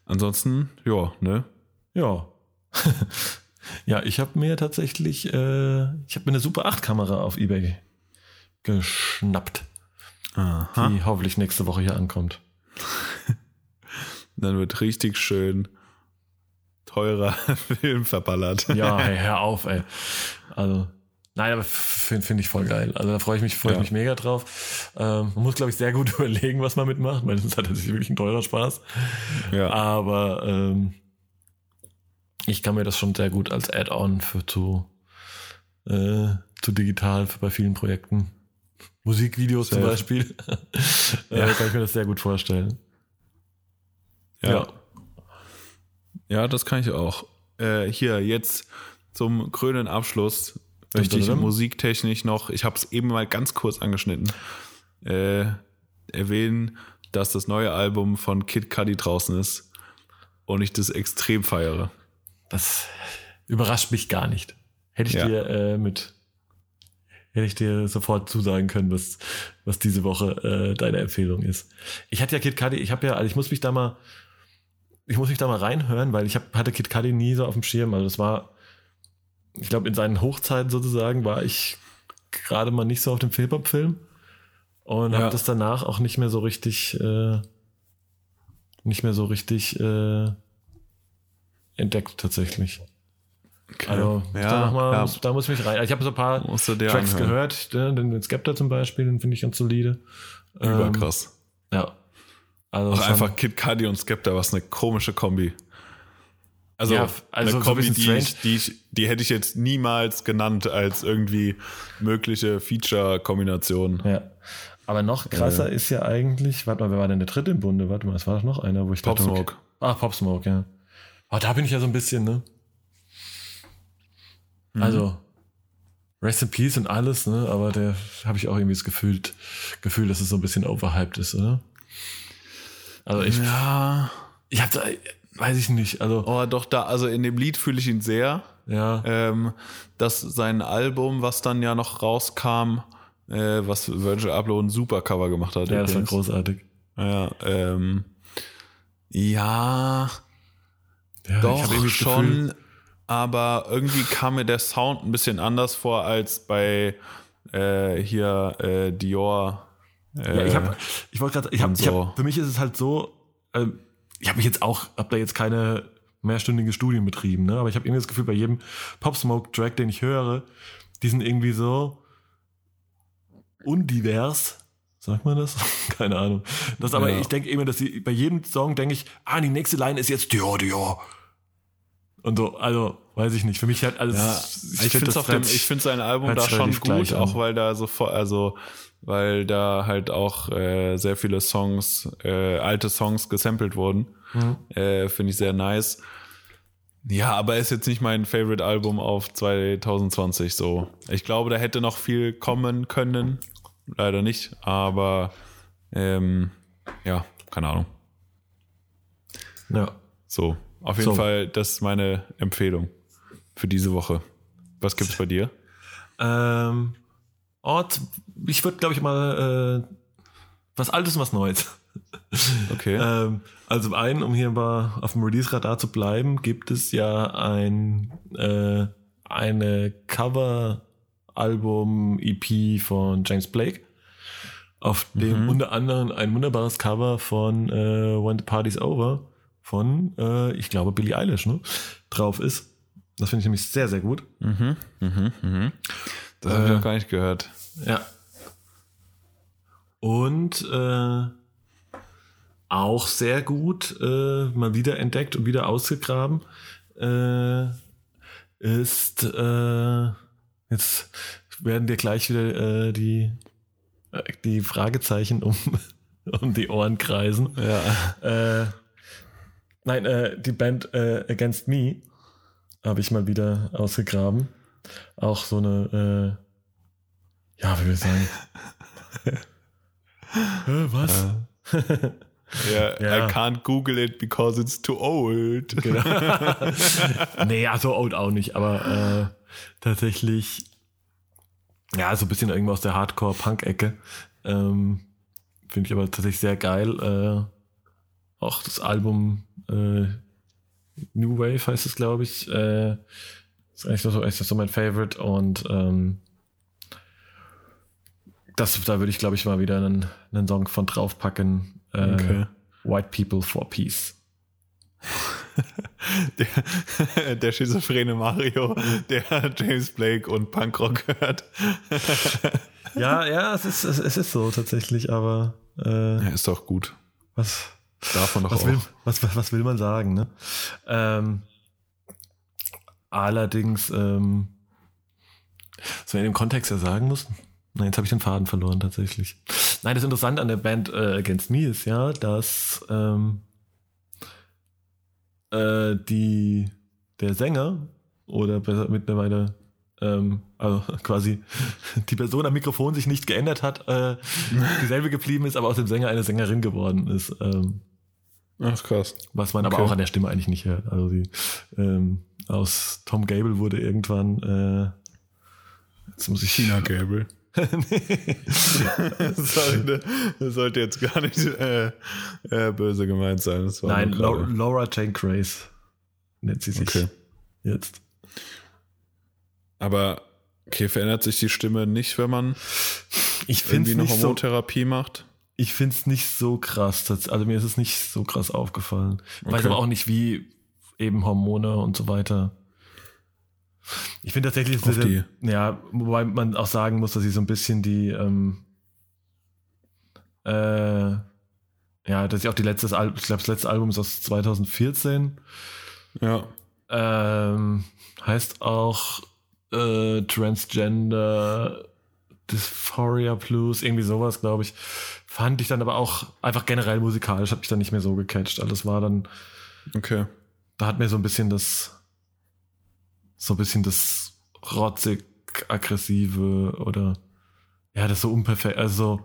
ansonsten, ja, ne? Ja. (laughs) ja, ich habe mir tatsächlich, äh, ich habe mir eine Super 8 Kamera auf eBay geschnappt, Aha. die hoffentlich nächste Woche hier ankommt. (laughs) Dann wird richtig schön teurer (laughs) Film verballert. Ja, hey, hör auf, ey. Also, nein, aber finde find ich voll geil. Also da freue ich mich, freue ich Ja. mich mega drauf. Ähm, man muss, glaube ich, sehr gut (laughs) überlegen, was man mitmacht, weil das ist halt wirklich ein teurer Spaß. Ja. Aber ähm, ich kann mir das schon sehr gut als Add-on für zu äh, zu digital bei vielen Projekten. Musikvideos zum Safe. Beispiel. (laughs) Ja. äh, kann ich mir das sehr gut vorstellen. Ja. Ja, das kann ich auch. Äh, hier, jetzt zum krönenden Abschluss möchte ich musiktechnisch noch, ich habe es eben mal ganz kurz angeschnitten, äh, erwähnen, dass das neue Album von Kid Cudi draußen ist und ich das extrem feiere. Das überrascht mich gar nicht. Hätte ich Ja. dir äh, mit hätte ich dir sofort zusagen können, was, was diese Woche äh, deine Empfehlung ist. Ich hatte ja Kid Cudi, ich habe ja, also ich muss mich da mal, ich muss mich da mal reinhören, weil ich hab, hatte Kid Cudi nie so auf dem Schirm. Also das war, ich glaube, in seinen Hochzeiten sozusagen war ich gerade mal nicht so auf dem Hip-Hop-Film und Ja. habe das danach auch nicht mehr so richtig, äh, nicht mehr so richtig äh, entdeckt tatsächlich. Okay. Also da, noch mal, ja, muss, da muss ich mich rein. Ich habe so ein paar Tracks anhören. gehört, ne, den, den Skepta zum Beispiel, den finde ich ganz solide. Ähm, Überkrass. Ja. Also Auch einfach Kid Cudi und Skepta, was eine komische Kombi. Also, Ja, also so eine ein Kombi, bisschen die, ich, die, ich, die hätte ich jetzt niemals genannt als irgendwie mögliche Feature-Kombination. Ja. Aber noch krasser Äh. ist ja eigentlich, warte mal, wer war denn der dritte im Bunde? Warte mal, es war doch noch einer, wo ich Pop dachte, okay. Smoke. Ah, Pop Smoke, ja. Ah, da bin ich ja so ein bisschen, ne? Mhm. Also, Rest in Peace und alles, ne? Aber der habe ich auch irgendwie das Gefühl, Gefühl, dass es so ein bisschen overhyped ist, oder? Also ich, Ja. ich hab da, weiß ich nicht, also, Oh, doch, da, also in dem Lied fühle ich ihn sehr. ja. Ähm, dass sein Album, was dann ja noch rauskam, äh, was Virgil Abloh ein super Cover gemacht hat. ja, das war großartig. Ja, ähm, ja, Ja, Doch, hab schon. Aber irgendwie kam mir der Sound ein bisschen anders vor als bei äh, hier äh, Dior. Äh, Ja, ich habe, ich wollte gerade, ich habe, so. hab, für mich ist es halt so, ähm, ich habe mich jetzt auch, habe da jetzt keine mehrstündige Studien betrieben, ne? aber ich habe irgendwie das Gefühl, bei jedem Pop Smoke Track, den ich höre, die sind irgendwie so undivers. Sagt man das? (laughs) Keine Ahnung. Das aber, Ja. ich denke immer, dass die, bei jedem Song denke ich, ah, die nächste Line ist jetzt Dior, Dior. Und so, also, weiß ich nicht. Für mich hat alles, ja, ich, finde das auf dem, ich finde sein Album da schon gut, auch weil da so also weil da halt auch äh, sehr viele Songs, äh, alte Songs gesampelt wurden. Mhm. Äh, finde ich sehr nice. Ja, aber ist jetzt nicht mein Favorite Album auf 2020 so. Ich glaube, da hätte noch viel kommen können. Leider nicht, aber ähm, ja, keine Ahnung. Ja. So, auf jeden So. Fall, das ist meine Empfehlung für diese Woche. Was gibt's bei dir? Ähm, z- ich würde, glaube ich, mal äh, was Altes und was Neues. (laughs) Okay. ähm, also einen, um hier mal auf dem Release-Radar zu bleiben, gibt es ja ein äh, eine Cover-Album-EP von James Blake, auf dem Mhm. unter anderem ein wunderbares Cover von äh, When the Party's Over von, äh, ich glaube, Billie Eilish ne, drauf ist. Das finde ich nämlich sehr, sehr gut. Mhm, mhm, mhm. Das habe ich Äh, noch gar nicht gehört. Ja. Und äh, auch sehr gut äh, mal wieder entdeckt und wieder ausgegraben äh, ist äh, jetzt werden dir gleich wieder äh, die äh, die Fragezeichen um (laughs) um die Ohren kreisen. Ja. Äh, nein, äh, die Band äh, Against Me habe ich mal wieder ausgegraben. Auch so eine, äh, ja, wie will ich sagen? (laughs) Was? (laughs) ja. Ja. I can't Google it because it's too old. Genau. (laughs) nee, ja, so old auch nicht, aber äh, tatsächlich, ja, so ein bisschen irgendwo aus der Hardcore-Punk-Ecke. Ähm, Finde ich aber tatsächlich sehr geil. Äh, auch das Album äh, New Wave heißt es, glaube ich. Äh, ist eigentlich so, ist so mein Favorite und ähm, das, da würde ich, glaube ich, mal wieder einen, einen Song von draufpacken. Äh, Okay. White People for Peace. (laughs) Der, (laughs) der schizophrene Mario, der James Blake und Punkrock hört. (laughs) Ja, ja, es ist, es, ist so tatsächlich, aber äh, Ja, ist doch gut. was, Davon doch was, auch. will, was, was, was will man sagen, ne? Ähm, allerdings ähm, Was man in dem Kontext ja sagen muss. Nein, jetzt habe ich den Faden verloren tatsächlich. Nein, das Interessante an der Band äh, Against Me ist ja, dass ähm, äh, die der Sänger oder besser mittlerweile ähm, also (laughs) quasi die Person am Mikrofon sich nicht geändert hat, äh, (laughs) dieselbe geblieben ist, aber aus dem Sänger eine Sängerin geworden ist. Ähm, Ach krass. was man aber Okay. auch an der Stimme eigentlich nicht hört. Also die, ähm, aus Tom Gable wurde irgendwann äh, jetzt muss ich China Gable. (laughs) das, sollte, das sollte jetzt gar nicht äh, äh, böse gemeint sein. Nein, Laura, Jane Grace nennt sie sich Okay. jetzt. Aber okay, verändert sich die Stimme nicht, wenn man Ich irgendwie eine nicht so Hormontherapie macht? Ich finde es nicht so krass. Also mir ist es nicht so krass aufgefallen. Ich weiß Okay. aber auch nicht, wie eben Hormone und so weiter. Ich finde tatsächlich, dass die- ja, wobei man auch sagen muss, dass sie so ein bisschen die, ähm, äh, ja, dass ich auch die letzte, ich glaube, das letzte Album ist aus 2014. Ja. Ähm, heißt auch äh, Transgender Dysphoria Blues, irgendwie sowas, glaube ich. Fand ich dann aber auch einfach generell musikalisch, hat mich dann nicht mehr so gecatcht. Alles war dann, Okay. Da hat mir so ein bisschen das, so ein bisschen das rotzig aggressive oder ja, das so unperfekt, also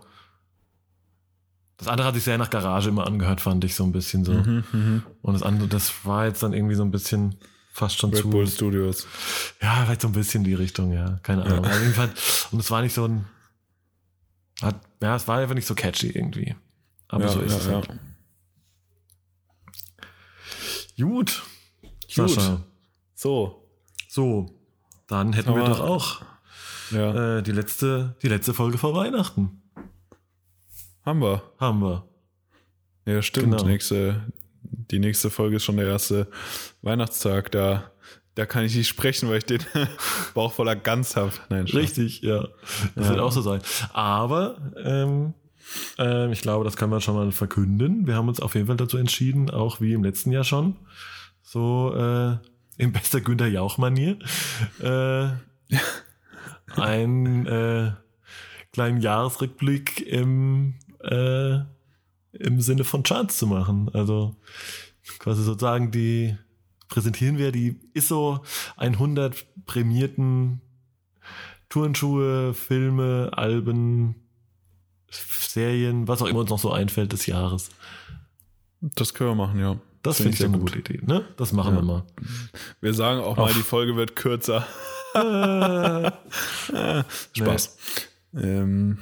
das andere hat sich sehr nach Garage immer angehört, fand ich so ein bisschen so. Mhm, mhm. Und das andere, das war jetzt dann irgendwie so ein bisschen fast schon Red zu. Bull Studios. Ja, vielleicht so ein bisschen die Richtung, ja. Keine Ahnung. Auf jeden Fall. Und es war nicht so ein. Hat, ja, es war einfach nicht so catchy irgendwie. Aber ja, so ist ja, es ja. halt. Gut. Gut. So. So. Dann hätten wir Aber- doch auch Ja. äh, die, letzte, die letzte Folge vor Weihnachten. Haben wir. Haben wir. Ja, stimmt. Genau. Nächste, die nächste Folge ist schon der erste Weihnachtstag. Da, da kann ich nicht sprechen, weil ich den (laughs) Bauch voller Gans habe. Richtig, ja. Das Ja. wird auch so sein. Aber ähm, ähm, ich glaube, das kann man schon mal verkünden. Wir haben uns auf jeden Fall dazu entschieden, auch wie im letzten Jahr schon, so äh, in bester Günther Jauch-Manier, äh, einen äh, kleinen Jahresrückblick im, äh, im Sinne von Charts zu machen. Also quasi sozusagen die präsentieren wir die ISO 100 prämierten Turnschuhe, Filme, Alben, Serien, was auch immer uns noch so einfällt des Jahres. Das können wir machen, ja. Das Finde finde ich eine gute Idee. Ne? Das machen Ja. wir mal. Wir sagen auch mal, die Folge wird kürzer. (laughs) Spaß. Ähm,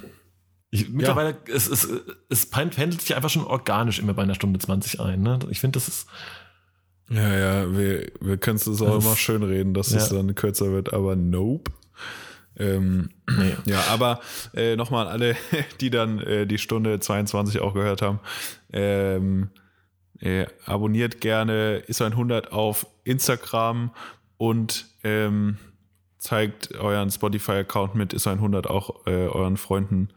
Ich, mittlerweile, es, es, es pendelt sich einfach schon organisch immer bei einer Stunde 20 ein. Ne? Ich finde, das ist. ja, ja, wir, wir können es auch Das immer schön reden, dass es ja. dann kürzer wird, aber nope. Ähm, Nee. Ja, aber äh, nochmal an alle, (laughs) die dann äh, die Stunde 22 auch gehört haben. Ähm, äh, abonniert gerne ist 100 auf Instagram und ähm, zeigt euren Spotify-Account mit ist 100 auch äh, euren Freunden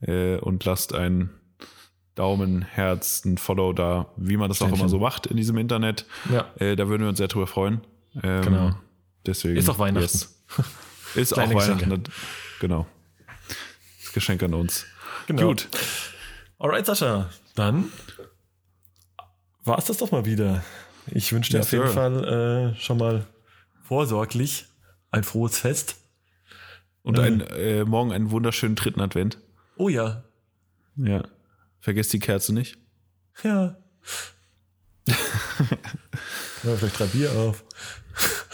äh, und lasst ein Daumen, Herz, ein Follow da, wie man das auch Sternchen. immer so macht in diesem Internet. Ja. Äh, da würden wir uns sehr drüber freuen. Ähm, Genau. Deswegen. Ist auch Weihnachten. yes. (laughs) Ist auch Kleine Geschenke. Weihnachten. Genau. Das Geschenk an uns. Genau. Gut. Alright, Sascha. Dann war es das doch mal wieder. Ich wünsche dir Ja, auf jeden Sir. Fall äh, schon mal vorsorglich ein frohes Fest. Und Äh. ein, äh, morgen einen wunderschönen dritten Advent. Oh ja. Ja. Vergesst die Kerze nicht. Ja. (laughs) ja vielleicht drei Bier auf.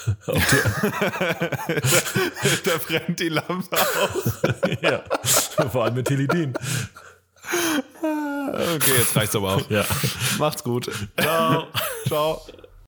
Die, (laughs) da brennt die Lampe aus. (laughs) ja. Vor allem mit Teledin. Okay, jetzt reicht's aber auch. Ja. Macht's gut. Ciao. (laughs) Ciao.